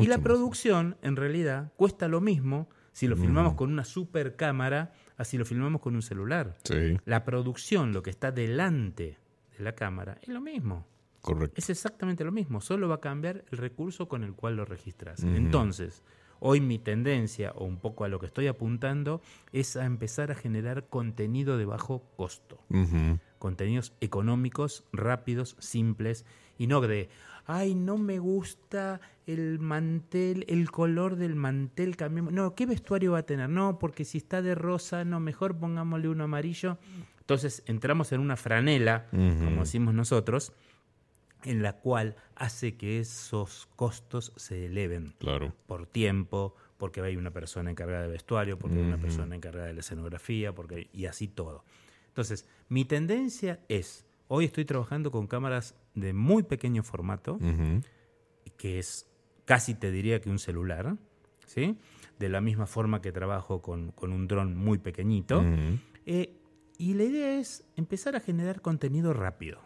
y la producción, en realidad, cuesta lo mismo si lo filmamos con una super cámara, así lo filmamos con un celular. Sí, La producción, lo que está delante de la cámara, es lo mismo. correcto. Es exactamente lo mismo, solo va a cambiar el recurso con el cual lo registras. Entonces, hoy mi tendencia, o un poco a lo que estoy apuntando, es a empezar a generar contenido de bajo costo. Contenidos económicos, rápidos, simples, y no de, ay, no me gusta el mantel, el color del mantel, cambiemos. No, ¿qué vestuario va a tener? No, porque si está de rosa, no, mejor pongámosle uno amarillo. Entonces entramos en una franela, como decimos nosotros, en la cual hace que esos costos se eleven Claro. por tiempo, porque hay una persona encargada de vestuario, porque hay una persona encargada de la escenografía, porque y así todo. Entonces, mi tendencia es, hoy estoy trabajando con cámaras de muy pequeño formato, que es casi te diría que un celular, ¿sí? De la misma forma que trabajo con, con un dron muy pequeñito. Eh, y la idea es empezar a generar contenido rápido.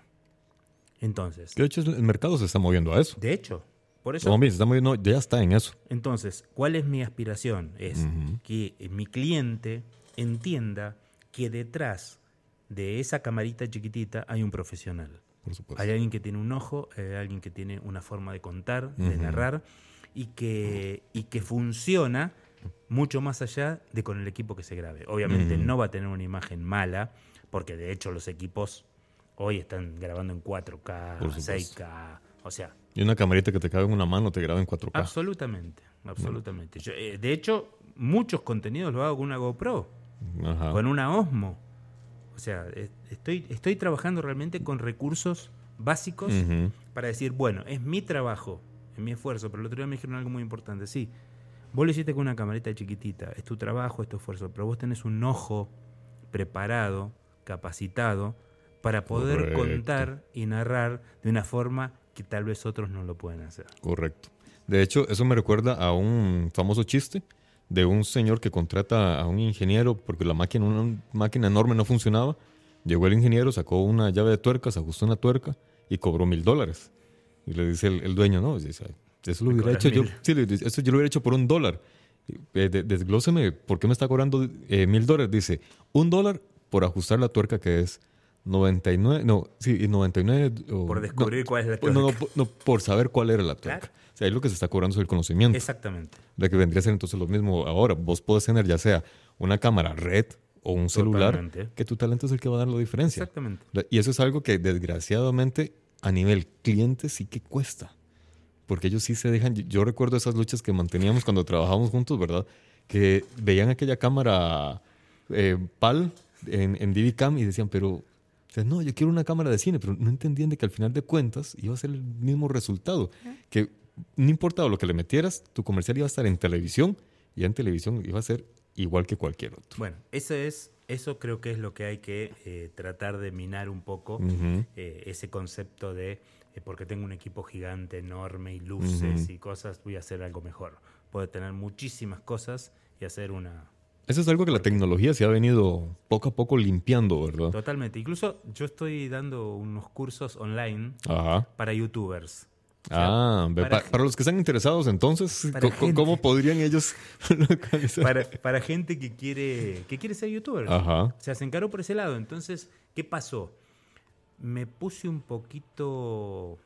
Entonces, De hecho, el mercado se está moviendo a eso. de hecho, por eso Como bien, se está moviendo, ya está en eso. Entonces, ¿cuál es mi aspiración? Es que eh, mi cliente entienda que detrás de esa camarita chiquitita hay un profesional. Por supuesto. Hay alguien que tiene un ojo, hay alguien que tiene una forma de contar, de narrar y que, y que funciona mucho más allá de con el equipo que se grabe. Obviamente Ujú. no va a tener una imagen mala, porque de hecho los equipos hoy están grabando en 4K, Por supuesto. 6K, o sea, Y una camarita que te cabe en una mano te graba en 4K. Absolutamente, absolutamente. Yo, eh, de hecho, muchos contenidos los hago con una GoPro, Ajá. con una Osmo. O sea, eh, estoy, estoy trabajando realmente con recursos básicos para decir, bueno, es mi trabajo, es mi esfuerzo, pero el otro día me dijeron algo muy importante, sí, vos lo hiciste con una camarita chiquitita, es tu trabajo, es tu esfuerzo, pero vos tenés un ojo preparado, capacitado, para poder Correcto. contar y narrar de una forma que tal vez otros no lo pueden hacer. Correcto. De hecho, eso me recuerda a un famoso chiste de un señor que contrata a un ingeniero porque la máquina, una máquina enorme no funcionaba. Llegó el ingeniero, sacó una llave de tuercas, ajustó una tuerca y cobró mil dólares. Y le dice el, el dueño, no, dice, eso lo hubiera hecho yo, sí, eso yo lo hubiera hecho por un dólar. Eh, de- desglóseme, ¿por qué me está cobrando eh, mil dólares? Dice, un dólar por ajustar la tuerca que es 99, no, sí, y 99. o- Por descubrir cuál es la no, no, tuerca. po- no, por saber cuál era la tuerca. Claro. O sea, ahí lo que se está cobrando es el conocimiento. Exactamente. De que vendría a ser entonces lo mismo ahora. Vos podés tener ya sea una cámara red o un celular, Totalmente. que tu talento es el que va a dar la diferencia. Exactamente. Y eso es algo que desgraciadamente a nivel cliente sí que cuesta. Porque ellos sí se dejan. Yo recuerdo esas luchas que manteníamos cuando trabajábamos juntos, ¿verdad? Que veían aquella cámara eh, PAL en, en DVCam y decían, pero. o sea, no, yo quiero una cámara de cine, pero no entendían de que al final de cuentas iba a ser el mismo resultado. Que no importaba lo que le metieras, tu comercial iba a estar en televisión y en televisión iba a ser igual que cualquier otro. Bueno, eso es, eso creo que es lo que hay que eh, tratar de minar un poco, eh, ese concepto de eh, porque tengo un equipo gigante, enorme y luces Ujú. y cosas, voy a hacer algo mejor. Puedo tener muchísimas cosas y hacer una Eso es algo que la tecnología se ha venido poco a poco limpiando, ¿verdad? totalmente. Incluso yo estoy dando unos cursos online Ajá. para youtubers. O sea, Ah, para pa- para, los que están interesados, entonces, gente. ¿cómo podrían ellos localizar? para, para gente que quiere, que quiere ser youtuber. Ajá. Se encaró por ese lado. Entonces, ¿qué pasó? Me puse un poquito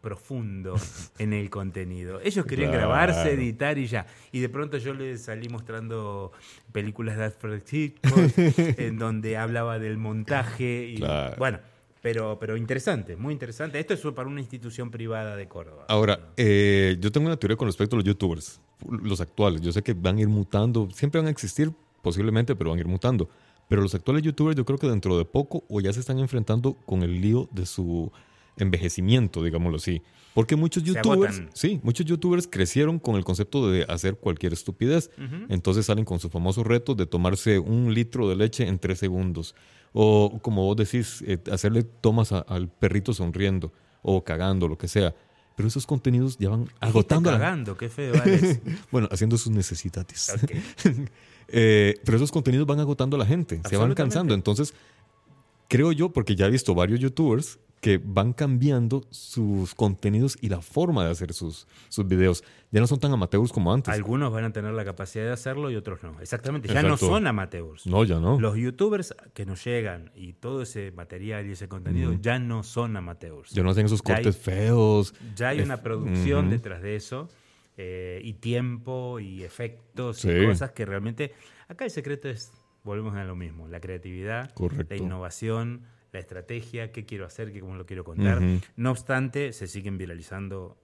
profundo en el contenido. Ellos querían Claro. grabarse, editar y ya. Y de pronto yo les salí mostrando películas de Alfred Hitchcock en donde hablaba del montaje. Y, Claro. Bueno, pero, pero interesante, muy interesante. Esto es para una institución privada de Córdoba. Ahora, eh, yo tengo una teoría con respecto a los youtubers, los actuales. Yo sé que van a ir mutando, siempre van a existir posiblemente, pero van a ir mutando. Pero los actuales youtubers yo creo que dentro de poco o ya se están enfrentando con el lío de su envejecimiento, digámoslo así. Porque muchos youtubers, sí, muchos youtubers crecieron con el concepto de hacer cualquier estupidez. Entonces salen con sus famosos retos de tomarse un litro de leche en tres segundos. O como vos decís, eh, hacerle tomas a- al perrito sonriendo o cagando, lo que sea. Pero esos contenidos ya van agotando. cagando, qué feo. Bueno, haciendo sus necesidades. Ok. Eh, pero esos contenidos van agotando a la gente, se van cansando. Entonces, creo yo, porque ya he visto varios youtubers que van cambiando sus contenidos y la forma de hacer sus, sus videos. Ya no son tan amateurs como antes. Algunos van a tener la capacidad de hacerlo y otros no. Exactamente, ya no son amateurs. No, ya no. Los youtubers que nos llegan y todo ese material y ese contenido ya no son amateurs. Ya no hacen esos Ya hay- cortes feos. Ya hay Ef- una producción detrás de eso eh, y tiempo y efectos Sí. y cosas que realmente... Acá el secreto es, volvemos a lo mismo, la creatividad, Correcto. la innovación, la estrategia, qué quiero hacer, qué, cómo lo quiero contar. Ujú. No obstante, se siguen viralizando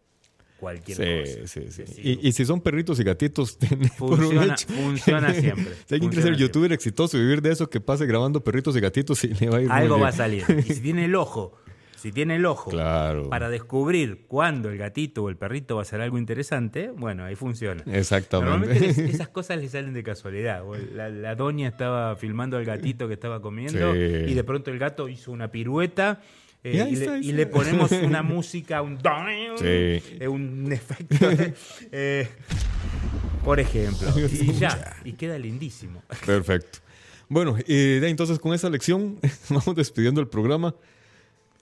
cualquier Sí, cosa. sí, sí. Y, y si son perritos y gatitos, Funciona, funciona siempre. Si alguien quiere ser youtuber exitoso y vivir de eso, que pase grabando perritos y gatitos y le va a ir muy Algo bien. va a salir. Y si tiene el ojo si tiene el ojo Claro. para descubrir cuándo el gatito o el perrito va a hacer algo interesante, bueno, ahí funciona. Exactamente. Normalmente esas cosas le salen de casualidad. La, la doña estaba filmando al gatito que estaba comiendo Sí. y de pronto el gato hizo una pirueta. eh, Y le, y ponemos una música, un, Sí. eh, un efecto, eh, por ejemplo, y ya, y queda lindísimo. Perfecto. Bueno, ahí, entonces con esa lección vamos despidiendo el programa.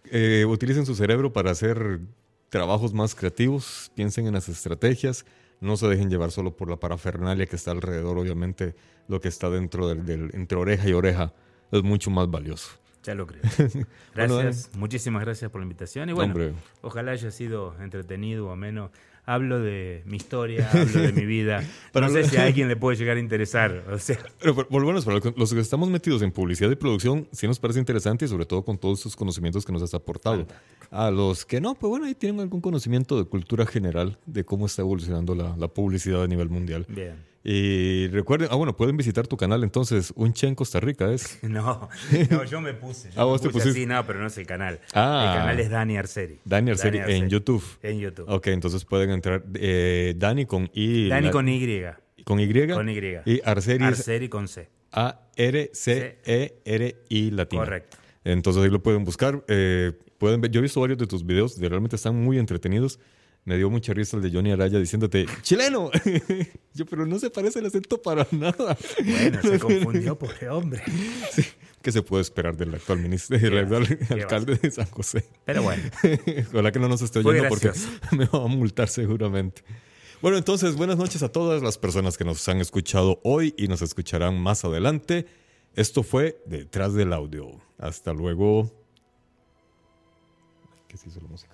Eh, utilicen su cerebro para hacer trabajos más creativos, piensen en las estrategias, no se dejen llevar solo por la parafernalia que está alrededor, obviamente lo que está dentro del, del- entre oreja y oreja es mucho más valioso. Ya lo creo. Bueno, Gracias, muchísimas gracias por la invitación. Y bueno, Hombre. ojalá haya sido entretenido o ameno. Hablo de mi historia, hablo de mi vida. No sé si a alguien le puede llegar a interesar. O sea, Pero menos para los que estamos metidos en publicidad y producción, sí nos parece interesante y sobre todo con todos esos conocimientos que nos has aportado. A los que no, pues bueno, ahí tienen algún conocimiento de cultura general de cómo está evolucionando la, la publicidad a nivel mundial. bien. Y recuerden, ah bueno, pueden visitar tu canal entonces, Un Che en Costa Rica es. No, no, yo me puse. Yo Ah, me vos te puse pusiste. así, no, pero no es el canal. Ah. El canal es Dani Arceri. Dani Arceri en YouTube. En YouTube. Ok, entonces pueden entrar eh, Dani con I. Dani la- con Y. con Y. Con Y. Y Arceri Arceri con C. A-R-C-E-R-I latina. Correcto. Entonces ahí lo pueden buscar. eh, pueden ver, yo he visto varios de tus videos, de- realmente están muy entretenidos. Me dio mucha risa el de Johnny Araya diciéndote, chileno. yo, pero no se parece el acento para nada. Bueno, se confundió, pobre hombre. ¿Qué se puede esperar del actual ministro, del ¿Qué actual alcalde de San José? Pero bueno, Ojalá que no nos esté oyendo porque me va a multar seguramente. Bueno, entonces, buenas noches a todas las personas que nos han escuchado hoy y nos escucharán más adelante. Esto fue Detrás del Audio. Hasta luego. ¿Qué se hizo la música?